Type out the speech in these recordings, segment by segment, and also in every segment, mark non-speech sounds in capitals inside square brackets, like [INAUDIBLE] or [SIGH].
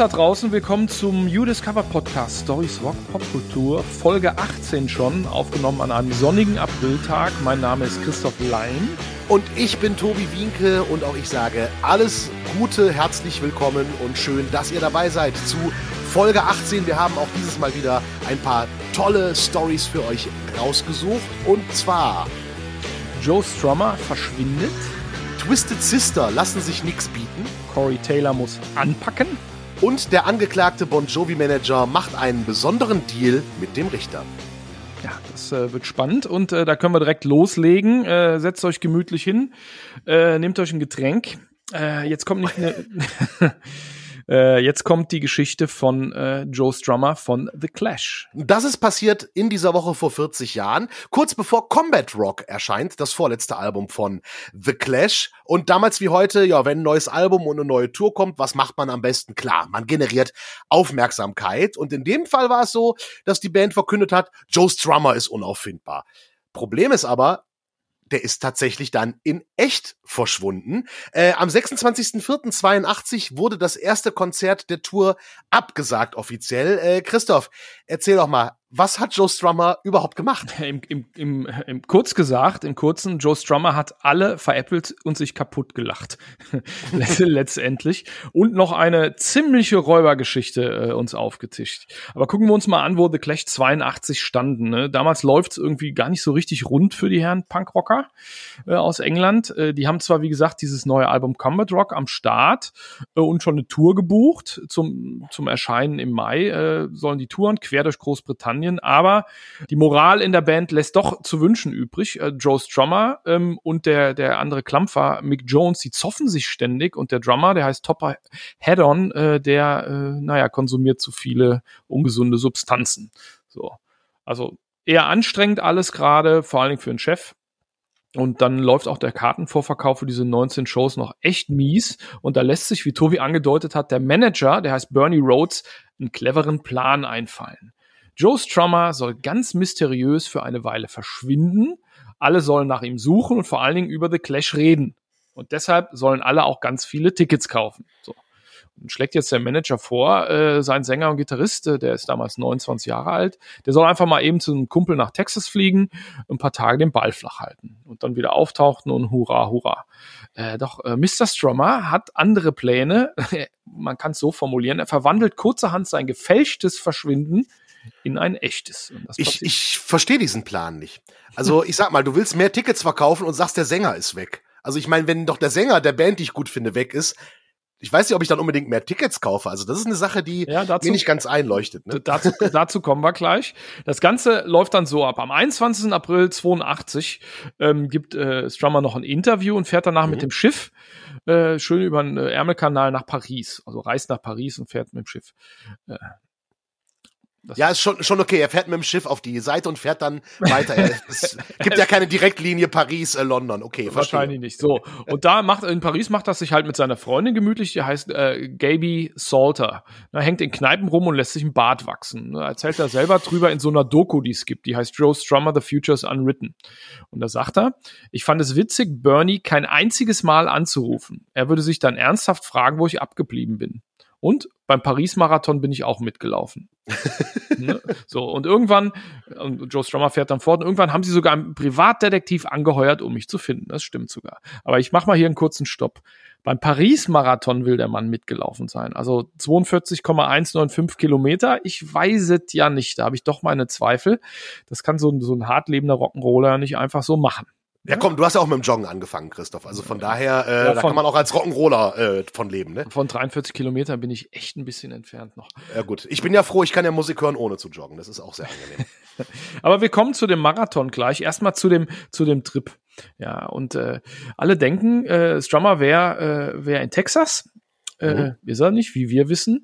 da draußen, willkommen zum You Discover Podcast Stories Rock Popkultur, Folge 18 schon, aufgenommen an einem sonnigen Apriltag. Mein Name ist Christoph Lein. Und ich bin Tobi Wienke und auch ich sage alles Gute, herzlich willkommen und schön, dass ihr dabei seid zu Folge 18. Wir haben auch dieses Mal wieder ein paar tolle Stories für euch rausgesucht. Und zwar Joe Strummer verschwindet. Twisted Sister lassen sich nichts bieten. Corey Taylor muss anpacken. Und der angeklagte Bon Jovi-Manager macht einen besonderen Deal mit dem Richter. Ja, das äh, wird spannend und äh, da können wir direkt loslegen. Äh, setzt euch gemütlich hin, äh, nehmt euch ein Getränk. Äh, jetzt kommt nicht eine. [LAUGHS] Äh, jetzt kommt die Geschichte von äh, Joe Strummer von The Clash. Das ist passiert in dieser Woche vor 40 Jahren, kurz bevor Combat Rock erscheint, das vorletzte Album von The Clash. Und damals wie heute, ja, wenn ein neues Album und eine neue Tour kommt, was macht man am besten? Klar, man generiert Aufmerksamkeit. Und in dem Fall war es so, dass die Band verkündet hat, Joe Strummer ist unauffindbar. Problem ist aber, der ist tatsächlich dann in echt verschwunden. Äh, am 26.04.82 wurde das erste Konzert der Tour abgesagt offiziell. Äh, Christoph, erzähl doch mal, was hat Joe Strummer überhaupt gemacht? [LAUGHS] Im, im, im, im, kurz gesagt, im kurzen, Joe Strummer hat alle veräppelt und sich kaputt gelacht. [LAUGHS] Letztendlich. Und noch eine ziemliche Räubergeschichte äh, uns aufgetischt. Aber gucken wir uns mal an, wo The Clash 82 standen. Ne? Damals läuft es irgendwie gar nicht so richtig rund für die Herren Punkrocker äh, aus England. Äh, die haben zwar, wie gesagt, dieses neue Album Combat Rock am Start äh, und schon eine Tour gebucht zum, zum Erscheinen im Mai. Äh, sollen die Touren quer durch Großbritannien Großbritannien. Aber die Moral in der Band lässt doch zu wünschen übrig. Äh, Joe Strummer ähm, und der, der andere Klampfer Mick Jones, die zoffen sich ständig und der Drummer, der heißt Topper Head-On, äh, der, äh, naja, konsumiert zu viele ungesunde Substanzen. So. Also eher anstrengend alles gerade, vor allen Dingen für einen Chef. Und dann läuft auch der Kartenvorverkauf für diese 19 Shows noch echt mies. Und da lässt sich, wie Tobi angedeutet hat, der Manager, der heißt Bernie Rhodes, einen cleveren Plan einfallen. Joe Strummer soll ganz mysteriös für eine Weile verschwinden. Alle sollen nach ihm suchen und vor allen Dingen über The Clash reden. Und deshalb sollen alle auch ganz viele Tickets kaufen. So. Und schlägt jetzt der Manager vor, äh, sein Sänger und Gitarrist, äh, der ist damals 29 Jahre alt, der soll einfach mal eben zu einem Kumpel nach Texas fliegen, ein paar Tage den Ball flach halten und dann wieder auftauchen und hurra, hurra. Äh, doch äh, Mr. Strummer hat andere Pläne. [LAUGHS] Man kann es so formulieren. Er verwandelt kurzerhand sein gefälschtes Verschwinden in ein echtes. ich ich verstehe diesen Plan nicht. Also ich sag mal, du willst mehr Tickets verkaufen und sagst, der Sänger ist weg. Also ich meine, wenn doch der Sänger der Band, die ich gut finde, weg ist, ich weiß nicht, ob ich dann unbedingt mehr Tickets kaufe. Also das ist eine Sache, die ja, dazu, mir nicht ganz einleuchtet. Ne? [LAUGHS] Dazu, dazu kommen wir gleich. Das Ganze läuft dann so ab. Am 21. April 82 ähm, gibt äh, Strummer noch ein Interview und fährt danach mhm. mit dem Schiff äh, schön über den äh, Ärmelkanal nach Paris. Also reist nach Paris und fährt mit dem Schiff. Äh, das ja, ist schon, schon okay. Er fährt mit dem Schiff auf die Seite und fährt dann weiter. [LAUGHS] es gibt ja keine Direktlinie Paris-London. Äh, okay, verstehe. Wahrscheinlich nicht. So. Und da macht, in Paris macht das sich halt mit seiner Freundin gemütlich. Die heißt äh, Gaby Salter. Er hängt in Kneipen rum und lässt sich ein Bart wachsen. Da erzählt er selber drüber in so einer Doku, die es gibt. Die heißt Joe Strummer, The Future is Unwritten. Und da sagt er, ich fand es witzig, Bernie kein einziges Mal anzurufen. Er würde sich dann ernsthaft fragen, wo ich abgeblieben bin. Und beim Paris-Marathon bin ich auch mitgelaufen. [LAUGHS] ne? So, und irgendwann, und Joe Strummer fährt dann fort, und irgendwann haben sie sogar einen Privatdetektiv angeheuert, um mich zu finden. Das stimmt sogar. Aber ich mache mal hier einen kurzen Stopp. Beim Paris-Marathon will der Mann mitgelaufen sein. Also 42,195 Kilometer. Ich weiß es ja nicht. Da habe ich doch meine Zweifel. Das kann so, so ein hartlebender Rock'n'Roller nicht einfach so machen. Ja, komm, du hast ja auch mit dem Joggen angefangen, Christoph. Also von daher, äh, ja, da kann man auch als Rock'n'Roller äh, von leben, ne? Von 43 Kilometern bin ich echt ein bisschen entfernt noch. Ja gut, ich bin ja froh, ich kann ja Musik hören, ohne zu joggen. Das ist auch sehr angenehm. [LAUGHS] Aber wir kommen zu dem Marathon gleich. Erstmal zu dem, zu dem Trip. Ja, und äh, alle denken, äh, Strummer wäre äh, wär in Texas. Äh, mhm. Ist er nicht, wie wir wissen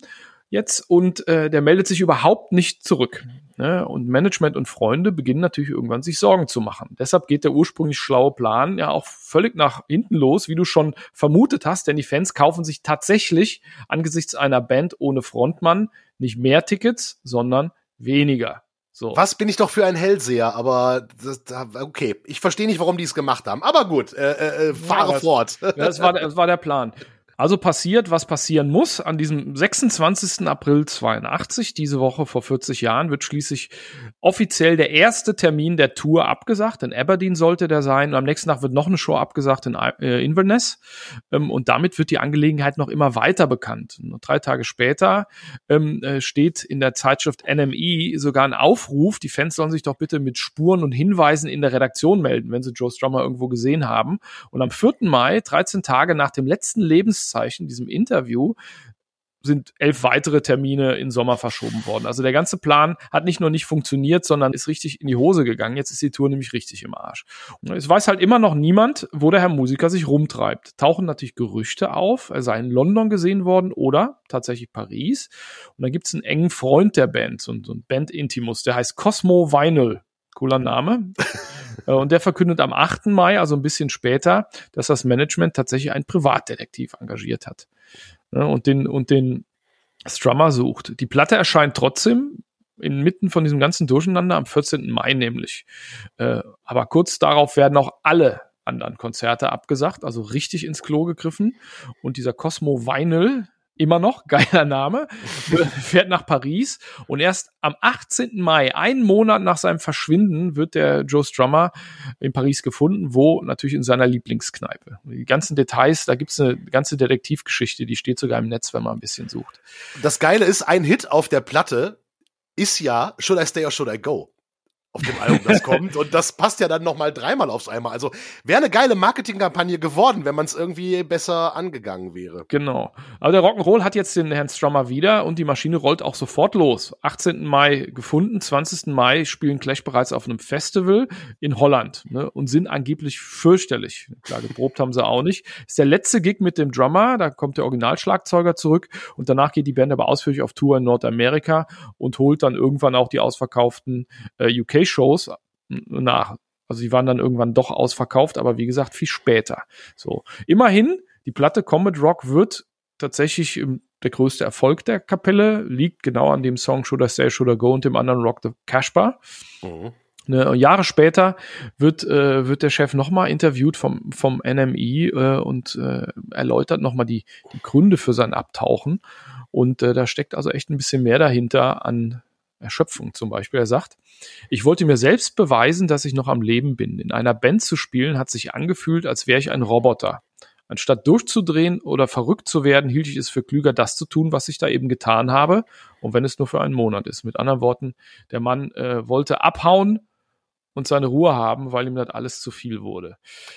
jetzt und äh, der meldet sich überhaupt nicht zurück. Ne? Und Management und Freunde beginnen natürlich irgendwann sich Sorgen zu machen. Deshalb geht der ursprünglich schlaue Plan ja auch völlig nach hinten los, wie du schon vermutet hast, denn die Fans kaufen sich tatsächlich angesichts einer Band ohne Frontmann nicht mehr Tickets, sondern weniger. So. Was bin ich doch für ein Hellseher, aber das, okay, ich verstehe nicht, warum die es gemacht haben. Aber gut, äh, äh, äh fahre ja, das, fort. das, war, das war der Plan. Also passiert, was passieren muss. An diesem 26. April 82, diese Woche vor 40 Jahren, wird schließlich offiziell der erste Termin der Tour abgesagt. In Aberdeen sollte der sein. Und am nächsten Tag wird noch eine Show abgesagt in äh, Inverness. Ähm, und damit wird die Angelegenheit noch immer weiter bekannt. Und drei Tage später ähm, äh, steht in der Zeitschrift NME sogar ein Aufruf, die Fans sollen sich doch bitte mit Spuren und Hinweisen in der Redaktion melden, wenn sie Joe Strummer irgendwo gesehen haben. Und am 4. Mai, 13 Tage nach dem letzten Lebenszeichen, diesem Interview, sind elf weitere Termine in Sommer verschoben worden. Also der ganze Plan hat nicht nur nicht funktioniert, sondern ist richtig in die Hose gegangen. Jetzt ist die Tour nämlich richtig im Arsch. Und es weiß halt immer noch niemand, wo der Herr Musiker sich rumtreibt. Tauchen natürlich Gerüchte auf, er sei in London gesehen worden oder tatsächlich Paris. Und dann gibt es einen engen Freund der Band, so, ein Band-Intimus, der heißt Cosmo Vinyl. Cooler Name. Äh, und der verkündet am 8. Mai, also ein bisschen später, dass das Management tatsächlich einen Privatdetektiv engagiert hat ja, und den, und den Strummer sucht. Die Platte erscheint trotzdem inmitten von diesem ganzen Durcheinander am 14. Mai nämlich. Äh, aber kurz darauf werden auch alle anderen Konzerte abgesagt, also richtig ins Klo gegriffen. Und dieser Cosmo Vinyl, immer noch, geiler Name, [LAUGHS] fährt nach Paris und erst am 18. Mai, einen Monat nach seinem Verschwinden, wird der Joe Strummer in Paris gefunden, wo natürlich in seiner Lieblingskneipe. Die ganzen Details, da gibt's eine ganze Detektivgeschichte, die steht sogar im Netz, wenn man ein bisschen sucht. Das Geile ist, ein Hit auf der Platte ist ja Should I Stay or Should I Go? Auf dem Album das [LAUGHS] kommt. Und das passt ja dann nochmal dreimal aufs einmal. Also wäre eine geile Marketingkampagne geworden, wenn man es irgendwie besser angegangen wäre. Genau. Aber der Rock'n'Roll hat jetzt den Herrn Strummer wieder und die Maschine rollt auch sofort los. 18. Mai gefunden, 20. Mai spielen Clash bereits auf einem Festival in Holland ne, und sind angeblich fürchterlich. Klar, geprobt haben sie auch nicht. Ist der letzte Gig mit dem Drummer, da kommt der Originalschlagzeuger zurück und danach geht die Band aber ausführlich auf Tour in Nordamerika und holt dann irgendwann auch die ausverkauften äh, UK shows nach. Also die waren dann irgendwann doch ausverkauft, aber wie gesagt, viel später. So. Immerhin, die Platte Comet Rock wird tatsächlich der größte Erfolg der Kapelle, liegt genau an dem Song Should I Stay, Should I Go und dem anderen Rock the Cashbar. Mhm. Ne, Jahre später wird, äh, wird der Chef nochmal interviewt vom, vom NMI äh, und äh, erläutert nochmal die, die Gründe für sein Abtauchen. Und äh, da steckt also echt ein bisschen mehr dahinter an Erschöpfung zum Beispiel. Er sagt, ich wollte mir selbst beweisen, dass ich noch am Leben bin. In einer Band zu spielen hat sich angefühlt, als wäre ich ein Roboter. Anstatt durchzudrehen oder verrückt zu werden, hielt ich es für klüger, das zu tun, was ich da eben getan habe. Und wenn es nur für einen Monat ist. Mit anderen Worten, der Mann äh, wollte abhauen, und seine Ruhe haben, weil ihm das alles zu viel wurde.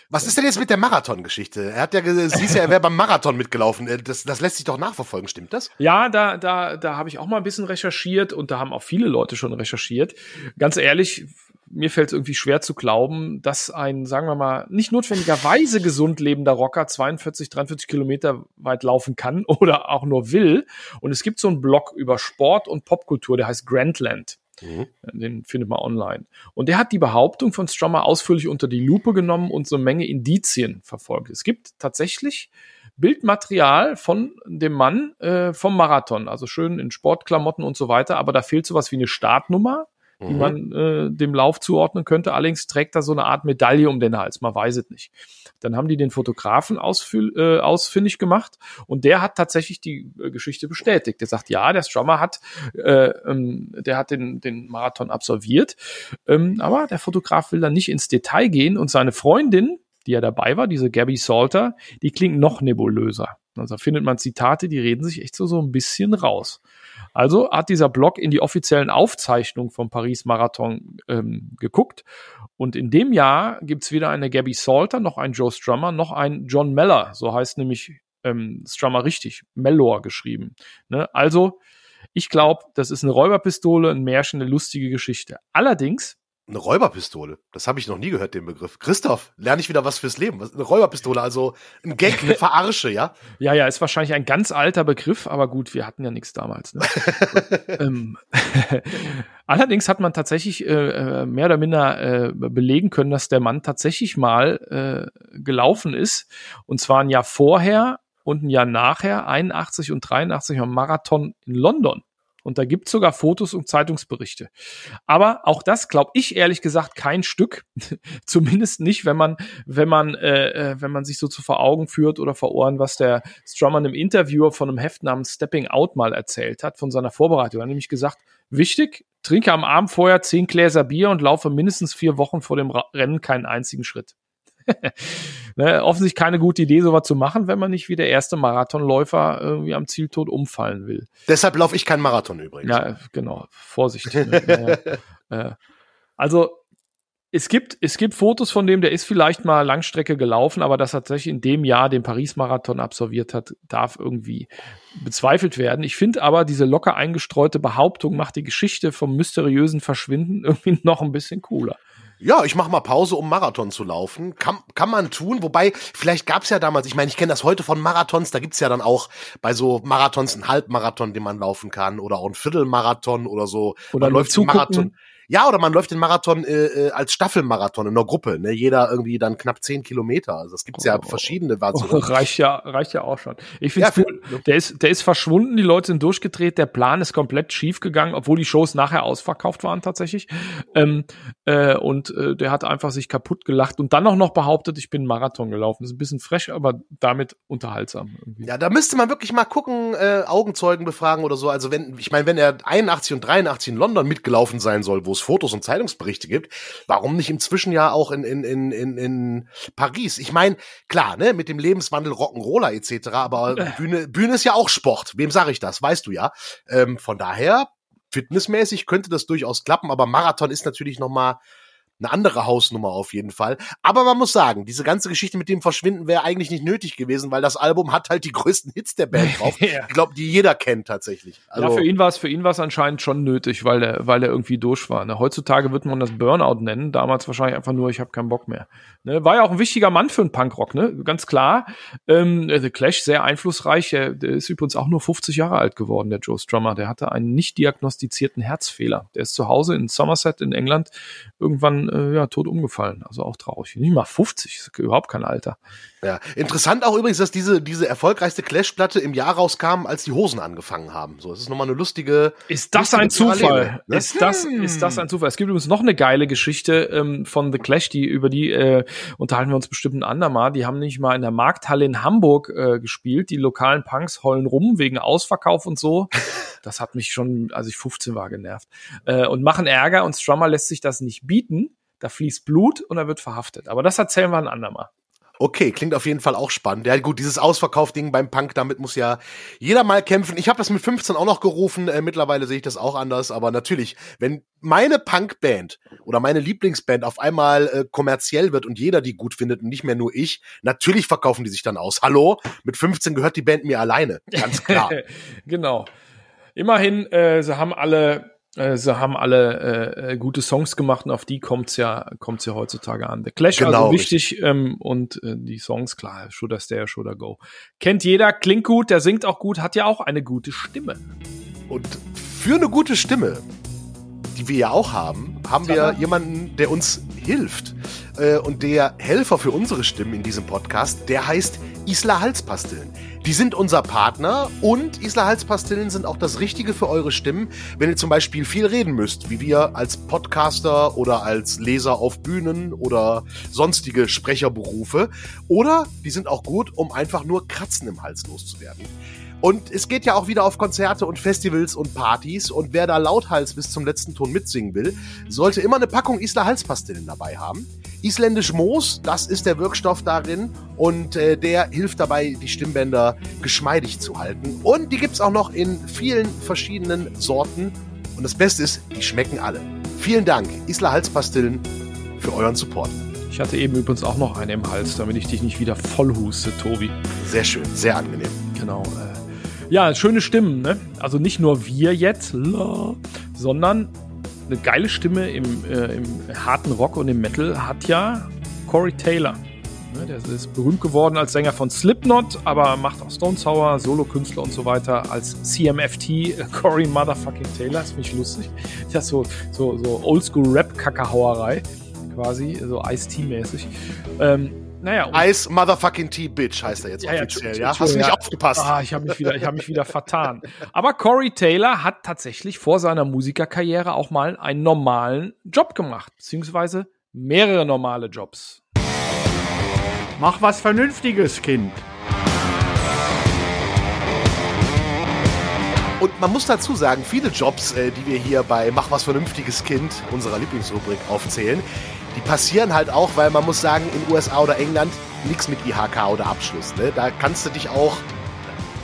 Was ist denn jetzt mit der Marathon-Geschichte? Er hat ja gesagt, [LAUGHS] siehst ja, er wäre beim Marathon mitgelaufen. Äh, das, das lässt sich doch nachverfolgen, stimmt das? Ja, da, da, da habe ich auch mal ein bisschen recherchiert und da haben auch viele Leute schon recherchiert. Ganz ehrlich, mir fällt es irgendwie schwer zu glauben, dass ein, sagen wir mal, nicht notwendigerweise gesund lebender Rocker 42, 43 Kilometer weit laufen kann [LAUGHS] oder auch nur will. Und es gibt so einen Blog über Sport und Popkultur, der heißt Grandland. Mhm. Den findet man online. Und der hat die Behauptung von Strummer ausführlich unter die Lupe genommen und so eine Menge Indizien verfolgt. Es gibt tatsächlich Bildmaterial von dem Mann äh, vom Marathon, also schön in Sportklamotten und so weiter, aber da fehlt sowas wie eine Startnummer, die mhm. man äh, dem Lauf zuordnen könnte. Allerdings trägt er so eine Art Medaille um den Hals, man weiß es nicht. Dann haben die den Fotografen ausfüll, äh, ausfindig gemacht und der hat tatsächlich die äh, Geschichte bestätigt. Der sagt, ja, der Strummer hat, äh, ähm, der hat den, den Marathon absolviert, ähm, aber der Fotograf will dann nicht ins Detail gehen und seine Freundin, die ja dabei war, diese Gabby Salter, die klingt noch nebulöser. Also da findet man Zitate, die reden sich echt so, so ein bisschen raus. Also hat dieser Blog in die offiziellen Aufzeichnungen vom Paris-Marathon ähm, geguckt. Und in dem Jahr gibt's weder eine Gabby Salter, noch einen Joe Strummer, noch einen John Meller. So heißt nämlich ähm, Strummer richtig, Mellor geschrieben. Ne? Also, ich glaube, das ist eine Räuberpistole, ein Märchen, eine lustige Geschichte. Allerdings eine Räuberpistole. Das habe ich noch nie gehört, den Begriff. Christoph, lerne ich wieder was fürs Leben. Eine Räuberpistole, also ein Gag, eine [LAUGHS] Verarsche, ja? Ja, ja, ist wahrscheinlich ein ganz alter Begriff, aber gut, wir hatten ja nichts damals. Ne? [LAUGHS] ähm, [LAUGHS] Allerdings hat man tatsächlich äh, äh, mehr oder minder äh, belegen können, dass der Mann tatsächlich mal äh, gelaufen ist. Und zwar ein Jahr vorher und ein Jahr nachher, 81 und 83 am Marathon in London. Und da gibt's sogar Fotos und Zeitungsberichte. Aber auch das glaube ich ehrlich gesagt kein Stück. [LAUGHS] Zumindest nicht, wenn man, wenn man, äh, äh, wenn man sich so zu vor Augen führt oder vor Ohren, was der Strummer im Interview von einem Heft namens Stepping Out mal erzählt hat, von seiner Vorbereitung. Er hat nämlich gesagt, wichtig, trinke am Abend vorher zehn Gläser Bier und laufe mindestens vier Wochen vor dem Rennen keinen einzigen Schritt. [LAUGHS] ne, offensichtlich keine gute Idee, sowas zu machen, wenn man nicht wie der erste Marathonläufer irgendwie am Zieltod umfallen will. Deshalb laufe ich keinen Marathon übrigens. Ja, genau. Vorsicht. Ne? [LAUGHS] äh, also es gibt, es gibt Fotos von dem, der ist vielleicht mal Langstrecke gelaufen, aber dass er tatsächlich in dem Jahr den Paris-Marathon absolviert hat, darf irgendwie bezweifelt werden. Ich finde aber, diese locker eingestreute Behauptung macht die Geschichte vom mysteriösen Verschwinden [LAUGHS] irgendwie noch ein bisschen cooler. Ja, ich mache mal Pause, um Marathon zu laufen. Kann, kann man tun, wobei, vielleicht gab's ja damals, ich meine, ich kenne das heute von Marathons, da gibt's ja dann auch bei so Marathons einen Halbmarathon, den man laufen kann, oder auch einen Viertelmarathon oder so. Oder man läuft zugucken. Marathon. Ja, oder man läuft den Marathon äh, äh, als Staffelmarathon in einer Gruppe, ne? Jeder irgendwie dann knapp zehn Kilometer. Also es gibt ja oh, verschiedene Versionen. Oh, [LAUGHS] reicht ja, reicht ja auch schon. Ich finde ja, cool. Der ist, der ist verschwunden, die Leute sind durchgedreht, der Plan ist komplett schief gegangen, obwohl die Shows nachher ausverkauft waren tatsächlich. Ähm, äh, und äh, der hat einfach sich kaputt gelacht und dann auch noch behauptet, ich bin Marathon gelaufen. Das ist ein bisschen frech, aber damit unterhaltsam. Irgendwie. Ja, da müsste man wirklich mal gucken, äh, Augenzeugen befragen oder so. Also wenn, ich meine, wenn er 81 und 83 in London mitgelaufen sein soll, wo es Fotos und Zeitungsberichte gibt, warum nicht inzwischen ja auch in, in, in, in, in Paris? Ich meine, klar, ne, mit dem Lebenswandel Rock'n'Roller etc., aber äh. Bühne, Bühne ist ja auch Sport. Wem sage ich das? Weißt du ja. Ähm, von daher, fitnessmäßig könnte das durchaus klappen, aber Marathon ist natürlich noch mal eine andere Hausnummer auf jeden Fall. Aber man muss sagen, diese ganze Geschichte mit dem Verschwinden wäre eigentlich nicht nötig gewesen, weil das Album hat halt die größten Hits der Band drauf. [LAUGHS] ja. Ich glaube, die jeder kennt tatsächlich. Also ja, für ihn war es für ihn war es anscheinend schon nötig, weil er weil er irgendwie durch war. Ne? Heutzutage wird man das Burnout nennen, damals wahrscheinlich einfach nur, ich habe keinen Bock mehr. Ne? War ja auch ein wichtiger Mann für einen Punkrock, ne? Ganz klar. Ähm, The Clash sehr einflussreich. Der, der ist übrigens auch nur 50 Jahre alt geworden, der Joe Strummer. Der hatte einen nicht diagnostizierten Herzfehler. Der ist zu Hause in Somerset in England irgendwann äh, ja, tot umgefallen. Also auch traurig. Nicht mal 50, ist überhaupt kein Alter. Ja, interessant auch übrigens, dass diese, diese erfolgreichste Clash-Platte im Jahr rauskam, als die Hosen angefangen haben. So, es ist nochmal eine lustige. Ist das ein Zufall? Ne? Ist das, hm. ist das ein Zufall? Es gibt übrigens noch eine geile Geschichte ähm, von The Clash, die, über die äh, unterhalten wir uns bestimmt ein andermal. Die haben nicht mal in der Markthalle in Hamburg äh, gespielt. Die lokalen Punks heulen rum wegen Ausverkauf und so. [LAUGHS] Das hat mich schon, als ich 15 war, genervt. Äh, und machen Ärger und Strummer lässt sich das nicht bieten. Da fließt Blut und er wird verhaftet. Aber das erzählen wir ein andermal. Okay, klingt auf jeden Fall auch spannend. Ja, gut, dieses Ausverkaufding beim Punk, damit muss ja jeder mal kämpfen. Ich habe das mit 15 auch noch gerufen. Äh, mittlerweile sehe ich das auch anders. Aber natürlich, wenn meine Punkband oder meine Lieblingsband auf einmal äh, kommerziell wird und jeder die gut findet und nicht mehr nur ich, natürlich verkaufen die sich dann aus. Hallo, mit 15 gehört die Band mir alleine, ganz klar. [LAUGHS] genau. Immerhin, äh, sie haben alle äh, sie haben alle äh, äh, gute Songs gemacht und auf die kommt's ja, kommt's ja heutzutage an. The Clash genau, also wichtig ähm, und äh, die Songs, klar, Should I Stay or Should I Go. Kennt jeder, klingt gut, der singt auch gut, hat ja auch eine gute Stimme. Und für eine gute Stimme, die wir ja auch haben, haben wir jemanden, der uns hilft. Äh, und der Helfer für unsere Stimmen in diesem Podcast, der heißt Isla Halspastillen. Die sind unser Partner und Isla Halspastillen sind auch das Richtige für eure Stimmen, wenn ihr zum Beispiel viel reden müsst, wie wir als Podcaster oder als Leser auf Bühnen oder sonstige Sprecherberufe. Oder die sind auch gut, um einfach nur Kratzen im Hals loszuwerden. Und es geht ja auch wieder auf Konzerte und Festivals und Partys. Und wer da lauthals bis zum letzten Ton mitsingen will, sollte immer eine Packung Isla Halspastillen dabei haben. Isländisch Moos, das ist der Wirkstoff darin und äh, der hilft dabei, die Stimmbänder geschmeidig zu halten. Und die gibt's auch noch in vielen verschiedenen Sorten. Und das Beste ist, die schmecken alle. Vielen Dank, Isla Halspastillen, für euren Support. Ich hatte eben übrigens auch noch eine im Hals, damit ich dich nicht wieder vollhuste, Tobi. Sehr schön, sehr angenehm. Genau. Äh ja, schöne Stimmen, ne? Also nicht nur wir jetzt, sondern eine geile Stimme im, äh, im harten Rock und im Metal hat ja Corey Taylor. Ne, der ist berühmt geworden als Sänger von Slipknot, aber macht auch Stone Sour, Solokünstler und so weiter als CMFT äh, Corey Motherfucking Taylor. Finde ich lustig. Das ist so, so, so Oldschool-Rap-Kackerhauerei quasi, so Ice-T-mäßig. Ähm, naja. Ice Motherfucking T Bitch heißt er jetzt ja, offiziell, ja? ja? Hast du nicht ja. aufgepasst? Ah, ich habe mich wieder, ich habe mich wieder vertan. Aber Corey Taylor hat tatsächlich vor seiner Musikerkarriere auch mal einen normalen Job gemacht, beziehungsweise mehrere normale Jobs. Mach was Vernünftiges, Kind. Und man muss dazu sagen, viele Jobs, äh, die wir hier bei Mach was Vernünftiges Kind, unserer Lieblingsrubrik, aufzählen, die passieren halt auch, weil man muss sagen, in USA oder England nichts mit IHK oder Abschluss. Ne? Da kannst du dich auch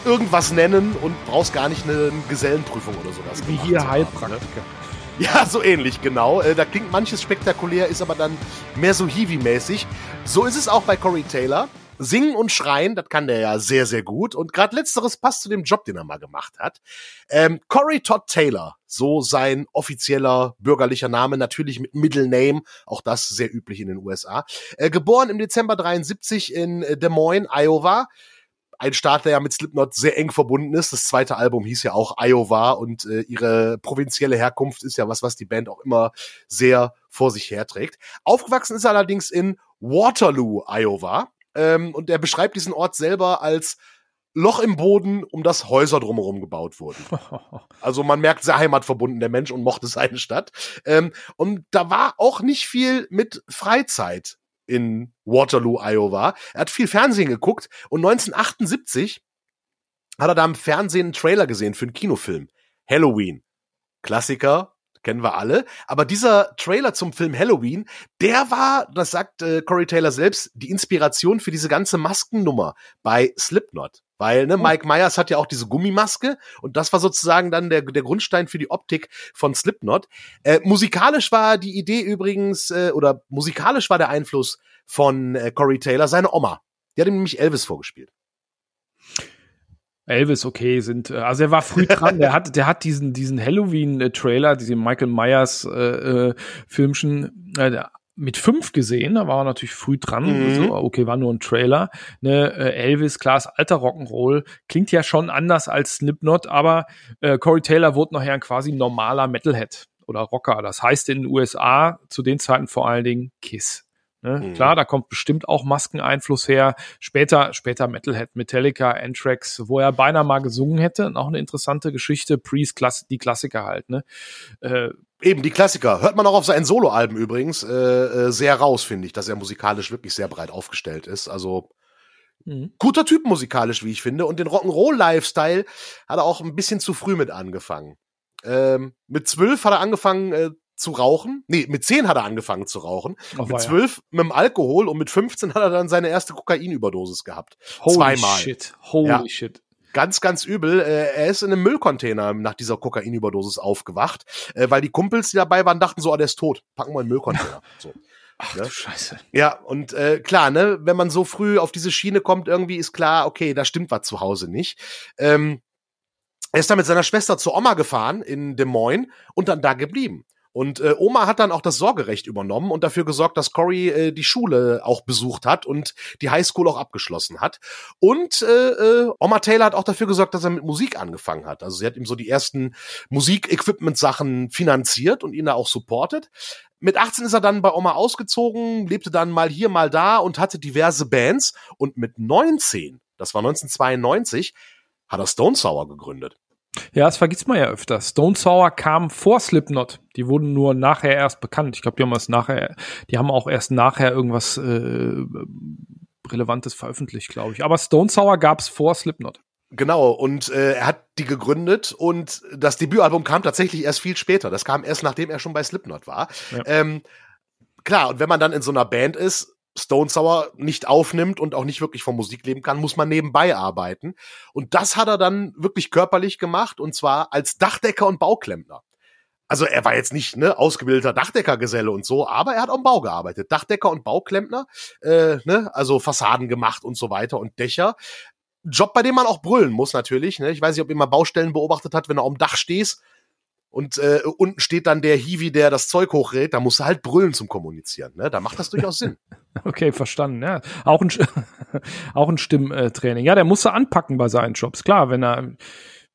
irgendwas nennen und brauchst gar nicht eine Gesellenprüfung oder sowas. Wie hier Heilpraktiker. Ne? Ja, so ähnlich, genau. Äh, da klingt manches spektakulär, ist aber dann mehr so Hiwi-mäßig. So ist es auch bei Corey Taylor. Singen und schreien, das kann der ja sehr, sehr gut. Und gerade letzteres passt zu dem Job, den er mal gemacht hat. Ähm, Corey Todd Taylor, so sein offizieller bürgerlicher Name, natürlich mit Middle Name, auch das sehr üblich in den USA. Äh, geboren im Dezember 73 in äh, Des Moines, Iowa ein Staat, der ja mit Slipknot sehr eng verbunden ist. Das zweite Album hieß ja auch Iowa und äh, ihre provinzielle Herkunft ist ja was, was die Band auch immer sehr vor sich herträgt. Aufgewachsen ist er allerdings in Waterloo, Iowa. Ähm, und er beschreibt diesen Ort selber als Loch im Boden, um das Häuser drumherum gebaut wurden. [LAUGHS] Also man merkt sehr heimatverbunden der Mensch und mochte seine Stadt. Ähm, und da war auch nicht viel mit Freizeit in Waterloo, Iowa. Er hat viel Fernsehen geguckt und 1978 hat er da im Fernsehen einen Trailer gesehen für einen Kinofilm. Halloween. Klassiker, kennen wir alle. Aber dieser Trailer zum Film Halloween, der war, das sagt äh, Corey Taylor selbst, die Inspiration für diese ganze Maskennummer bei Slipknot. Weil, ne. Mike Myers hat ja auch diese Gummimaske und das war sozusagen dann der, der Grundstein für die Optik von Slipknot. Äh, musikalisch war die Idee übrigens, äh, oder musikalisch war der Einfluss von äh, Corey Taylor seine Oma. Die hat ihm nämlich Elvis vorgespielt. Elvis, okay, sind, äh, also er war früh dran, [LAUGHS] der hat, der hat diesen, diesen Halloween-Trailer, diesen Michael Myers äh, äh, Filmchen, äh, mit fünf gesehen, da war er natürlich früh dran. Mhm. So, okay, war nur ein Trailer. Ne, äh, Elvis, klar, alter Rock'n'Roll. Klingt ja schon anders als Slipknot, aber äh, Corey Taylor wurde nachher ein quasi normaler Metalhead oder Rocker. Das heißt in den USA zu den Zeiten vor allen Dingen Kiss. Ne? Mhm. Klar, da kommt bestimmt auch Maskeneinfluss her. Später, später Metalhead, Metallica, Anthrax, wo er beinahe mal gesungen hätte. Auch eine interessante Geschichte. Priest, Klass die Klassiker halt. Ne? Äh, Eben, die Klassiker. Hört man auch auf seinen Soloalben übrigens äh, äh, sehr raus, finde ich, dass er musikalisch wirklich sehr breit aufgestellt ist. Also mhm. guter Typ musikalisch, wie ich finde. Und den Rock'n'Roll-Lifestyle hat er auch ein bisschen zu früh mit angefangen. Ähm, mit zwölf hat er angefangen, äh, zu rauchen. Nee, mit 10 hat er angefangen zu rauchen. Oh, mit 12 ja. mit dem Alkohol und mit 15 hat er dann seine erste Kokainüberdosis gehabt. Holy Zweimal. Shit. Holy ja. shit. Ganz, ganz übel. Äh, er ist in einem Müllcontainer nach dieser Kokainüberdosis aufgewacht, äh, weil die Kumpels, die dabei waren, dachten so, oh, der ist tot. Packen wir in den Müllcontainer. [LAUGHS] So. Ach ne? du Scheiße. Ja, und äh, klar, ne, wenn man so früh auf diese Schiene kommt, irgendwie ist klar, okay, da stimmt was zu Hause nicht. Ähm, er ist dann mit seiner Schwester zur Oma gefahren in Des Moines und dann da geblieben. Und äh, Oma hat dann auch das Sorgerecht übernommen und dafür gesorgt, dass Cory äh, die Schule auch besucht hat und die Highschool auch abgeschlossen hat. Und äh, äh, Oma Taylor hat auch dafür gesorgt, dass er mit Musik angefangen hat. Also sie hat ihm so die ersten Musikequipment-Sachen finanziert und ihn da auch supportet. Mit 18 ist er dann bei Oma ausgezogen, lebte dann mal hier, mal da und hatte diverse Bands. Und mit 19, das war 1992, hat er Stone Sour gegründet. Ja, das vergisst man ja öfter. Stone Sour kam vor Slipknot. Die wurden nur nachher erst bekannt. Ich glaube, die haben es nachher, die haben auch erst nachher irgendwas äh, Relevantes veröffentlicht, glaube ich. Aber Stone Sour gab es vor Slipknot. Genau, und äh, er hat die gegründet und das Debütalbum kam tatsächlich erst viel später. Das kam erst nachdem er schon bei Slipknot war. Ja. Ähm, klar, und wenn man dann in so einer Band ist, Stone Sour nicht aufnimmt und auch nicht wirklich von Musik leben kann, muss man nebenbei arbeiten. Und das hat er dann wirklich körperlich gemacht und zwar als Dachdecker und Bauklempner. Also er war jetzt nicht ne, ausgebildeter Dachdeckergeselle und so, aber er hat am Bau gearbeitet. Dachdecker und Bauklempner, äh, ne, also Fassaden gemacht und so weiter und Dächer. Job, bei dem man auch brüllen muss natürlich. Ne? Ich weiß nicht, ob ihr mal Baustellen beobachtet habt, wenn du am Dach stehst und äh, unten steht dann der Hiwi, der das Zeug hochrät, da musst du halt brüllen zum Kommunizieren. Ne? Da macht das durchaus Sinn. [LAUGHS] Okay, verstanden. Ja, auch ein [LAUGHS] auch ein Stimmtraining. Ja, der musste anpacken bei seinen Jobs. Klar, wenn er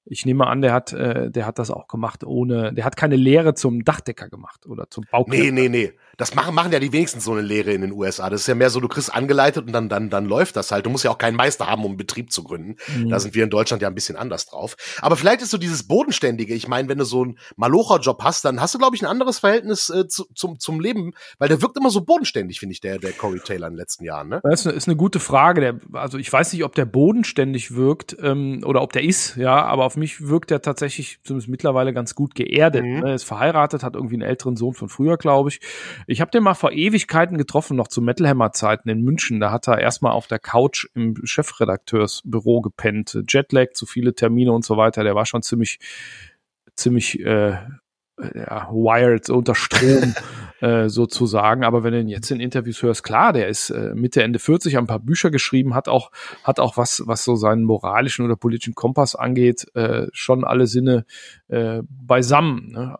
ich nehme an, der hat, äh, der hat das auch gemacht ohne, der hat keine Lehre zum Dachdecker gemacht oder zum Bauklempner. Nee, nee, nee. Das machen, machen ja die wenigsten so eine Lehre in den USA. Das ist ja mehr so, du kriegst angeleitet und dann, dann, dann läuft das halt. Du musst ja auch keinen Meister haben, um einen Betrieb zu gründen. Mhm. Da sind wir in Deutschland ja ein bisschen anders drauf. Aber vielleicht ist so dieses Bodenständige. Ich meine, wenn du so einen Malocher-Job hast, dann hast du, glaube ich, ein anderes Verhältnis äh, zu, zum, zum Leben, weil der wirkt immer so bodenständig, finde ich, der, der Corey Taylor in den letzten Jahren. Ne? Das ist eine, gute Frage. Der, also ich weiß nicht, ob der bodenständig wirkt ähm, oder ob der ist, ja, aber auf mich wirkt der tatsächlich zumindest mittlerweile ganz gut geerdet. Mhm. Er ist verheiratet, hat irgendwie einen älteren Sohn von früher, glaube ich. Ich habe den mal vor Ewigkeiten getroffen, noch zu Metal Hammer Zeiten in München. Da hat er erstmal auf der Couch im Chefredakteursbüro gepennt. Jetlag, zu viele Termine und so weiter. Der war schon ziemlich, ziemlich äh, ja, wired, unter Strom [LAUGHS] äh, sozusagen. Aber wenn du ihn jetzt in Interviews hörst, klar, der ist äh, Mitte, Ende 40, hat ein paar Bücher geschrieben, hat auch, hat auch was, was so seinen moralischen oder politischen Kompass angeht, äh, schon alle Sinne äh, beisammen. Ne?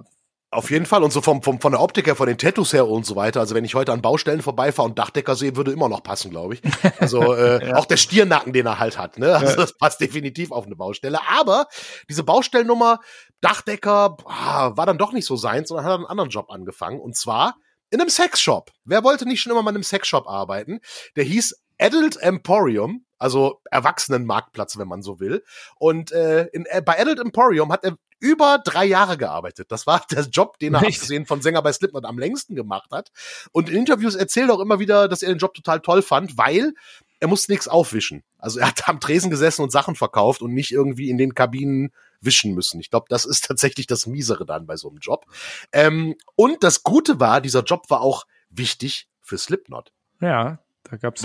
Auf jeden Fall. Und so vom, vom, von der Optik her, von den Tattoos her und so weiter. Also wenn ich heute an Baustellen vorbeifahre und Dachdecker sehe, würde immer noch passen, glaube ich. Also [LAUGHS] äh, ja. auch der Stiernacken, den er halt hat. Ne? Also das passt definitiv auf eine Baustelle. Aber diese Baustellennummer, Dachdecker, ah, war dann doch nicht so seins, sondern hat einen anderen Job angefangen. Und zwar in einem Sexshop. Wer wollte nicht schon immer mal in einem Sexshop arbeiten? Der hieß Adult Emporium, also Erwachsenenmarktplatz, wenn man so will. Und äh, in, äh, bei Adult Emporium hat er über drei Jahre gearbeitet. Das war der Job, den er Nicht? abgesehen von Sänger bei Slipknot am längsten gemacht hat. Und in Interviews erzählt er auch immer wieder, dass er den Job total toll fand, weil er musste nichts aufwischen. Also er hat am Tresen gesessen und Sachen verkauft und nicht irgendwie in den Kabinen wischen müssen. Ich glaube, das ist [LAUGHS] tatsächlich das Miesere dann bei so einem Job. Ähm, und das Gute war, dieser Job war auch wichtig für Slipknot. Ja, da gab es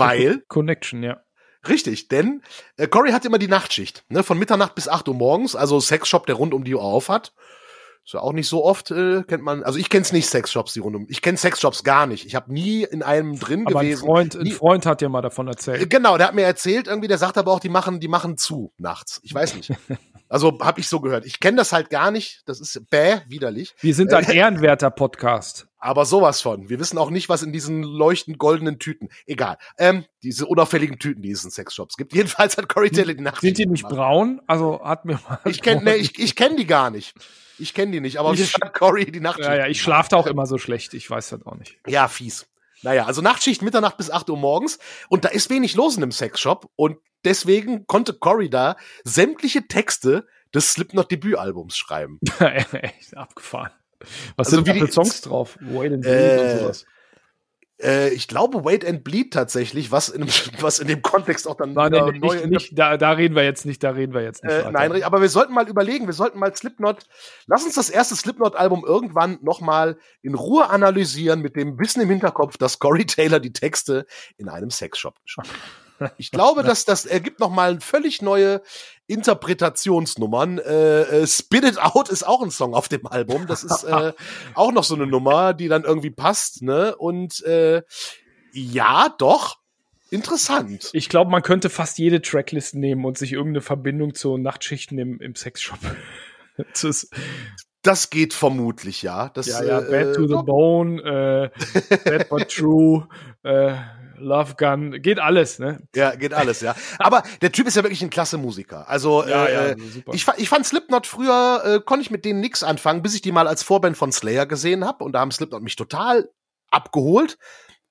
Connection, ja. Richtig, denn äh, Corey hat immer die Nachtschicht, ne, von Mitternacht bis 8 Uhr morgens, also Sexshop, der rund um die Uhr auf hat. Ist ja auch nicht so oft, äh, kennt man, also ich kenn's nicht Sexshops, die rund um, ich kenne Sexshops gar nicht. Ich habe nie in einem drin aber gewesen. Ein Freund, nie, ein Freund hat dir mal davon erzählt. Äh, genau, der hat mir erzählt, irgendwie, der sagt aber auch, die machen, die machen zu nachts. Ich weiß nicht. [LAUGHS] Also habe ich so gehört. Ich kenne das halt gar nicht. Das ist bäh, widerlich. Wir sind ein äh, [LAUGHS] ehrenwerter Podcast. Aber sowas von. Wir wissen auch nicht, was in diesen leuchtend goldenen Tüten. Egal. Ähm, diese unauffälligen Tüten, die es in Sexshops gibt. [LAUGHS] Jedenfalls hat Corey Taylor die Nacht. Sind die nicht gemacht. braun? Also hat mir mal. Ich kenne nee, [LAUGHS] ich, ich kenn die gar nicht. Ich kenne die nicht, aber ich hat Corey die Nacht. Ja, ja, ich schlafe da auch immer so schlecht. Ich weiß das auch nicht. Ja, fies. Naja, also Nachtschicht Mitternacht bis 8 Uhr morgens und da ist wenig los in einem Sexshop und deswegen konnte Corey da sämtliche Texte des Slipknot Debütalbums schreiben. [LAUGHS] Echt abgefahren. Was also sind da für Songs drauf? Wait and Bleed äh, und sowas. Äh, ich glaube Wait and Bleed tatsächlich, was in, dem, [LAUGHS] was in dem Kontext auch dann nein, nein, neu nicht, nicht, da, da reden wir jetzt nicht, da reden wir jetzt nicht. Äh, nein, aber wir sollten mal überlegen, wir sollten mal Slipknot, lass uns das erste Slipknot-Album irgendwann nochmal in Ruhe analysieren mit dem Wissen im Hinterkopf, dass Corey Taylor die Texte in einem Sexshop geschrieben hat. Ich glaube, dass das ergibt noch mal völlig neue Interpretationsnummern. Äh, äh, Spit It Out ist auch ein Song auf dem Album. Das ist äh, [LAUGHS] auch noch so eine Nummer, die dann irgendwie passt. Ne? Und äh, ja, doch. Interessant. Ich glaube, man könnte fast jede Tracklist nehmen und sich irgendeine Verbindung zu Nachtschichten im, im Sexshop. [LAUGHS] das, geht vermutlich, ja. Das, ja, ja, Bad äh, to the Bone, äh, Bad but [LAUGHS] True, äh, Love Gun, geht alles, ne? Ja, geht alles, ja. Aber der Typ ist ja wirklich ein klasse Musiker. Also ja, äh, ja, ich, ich fand Slipknot früher, äh, konnte ich mit denen nix anfangen, bis ich die mal als Vorband von Slayer gesehen habe und da haben Slipknot mich total abgeholt.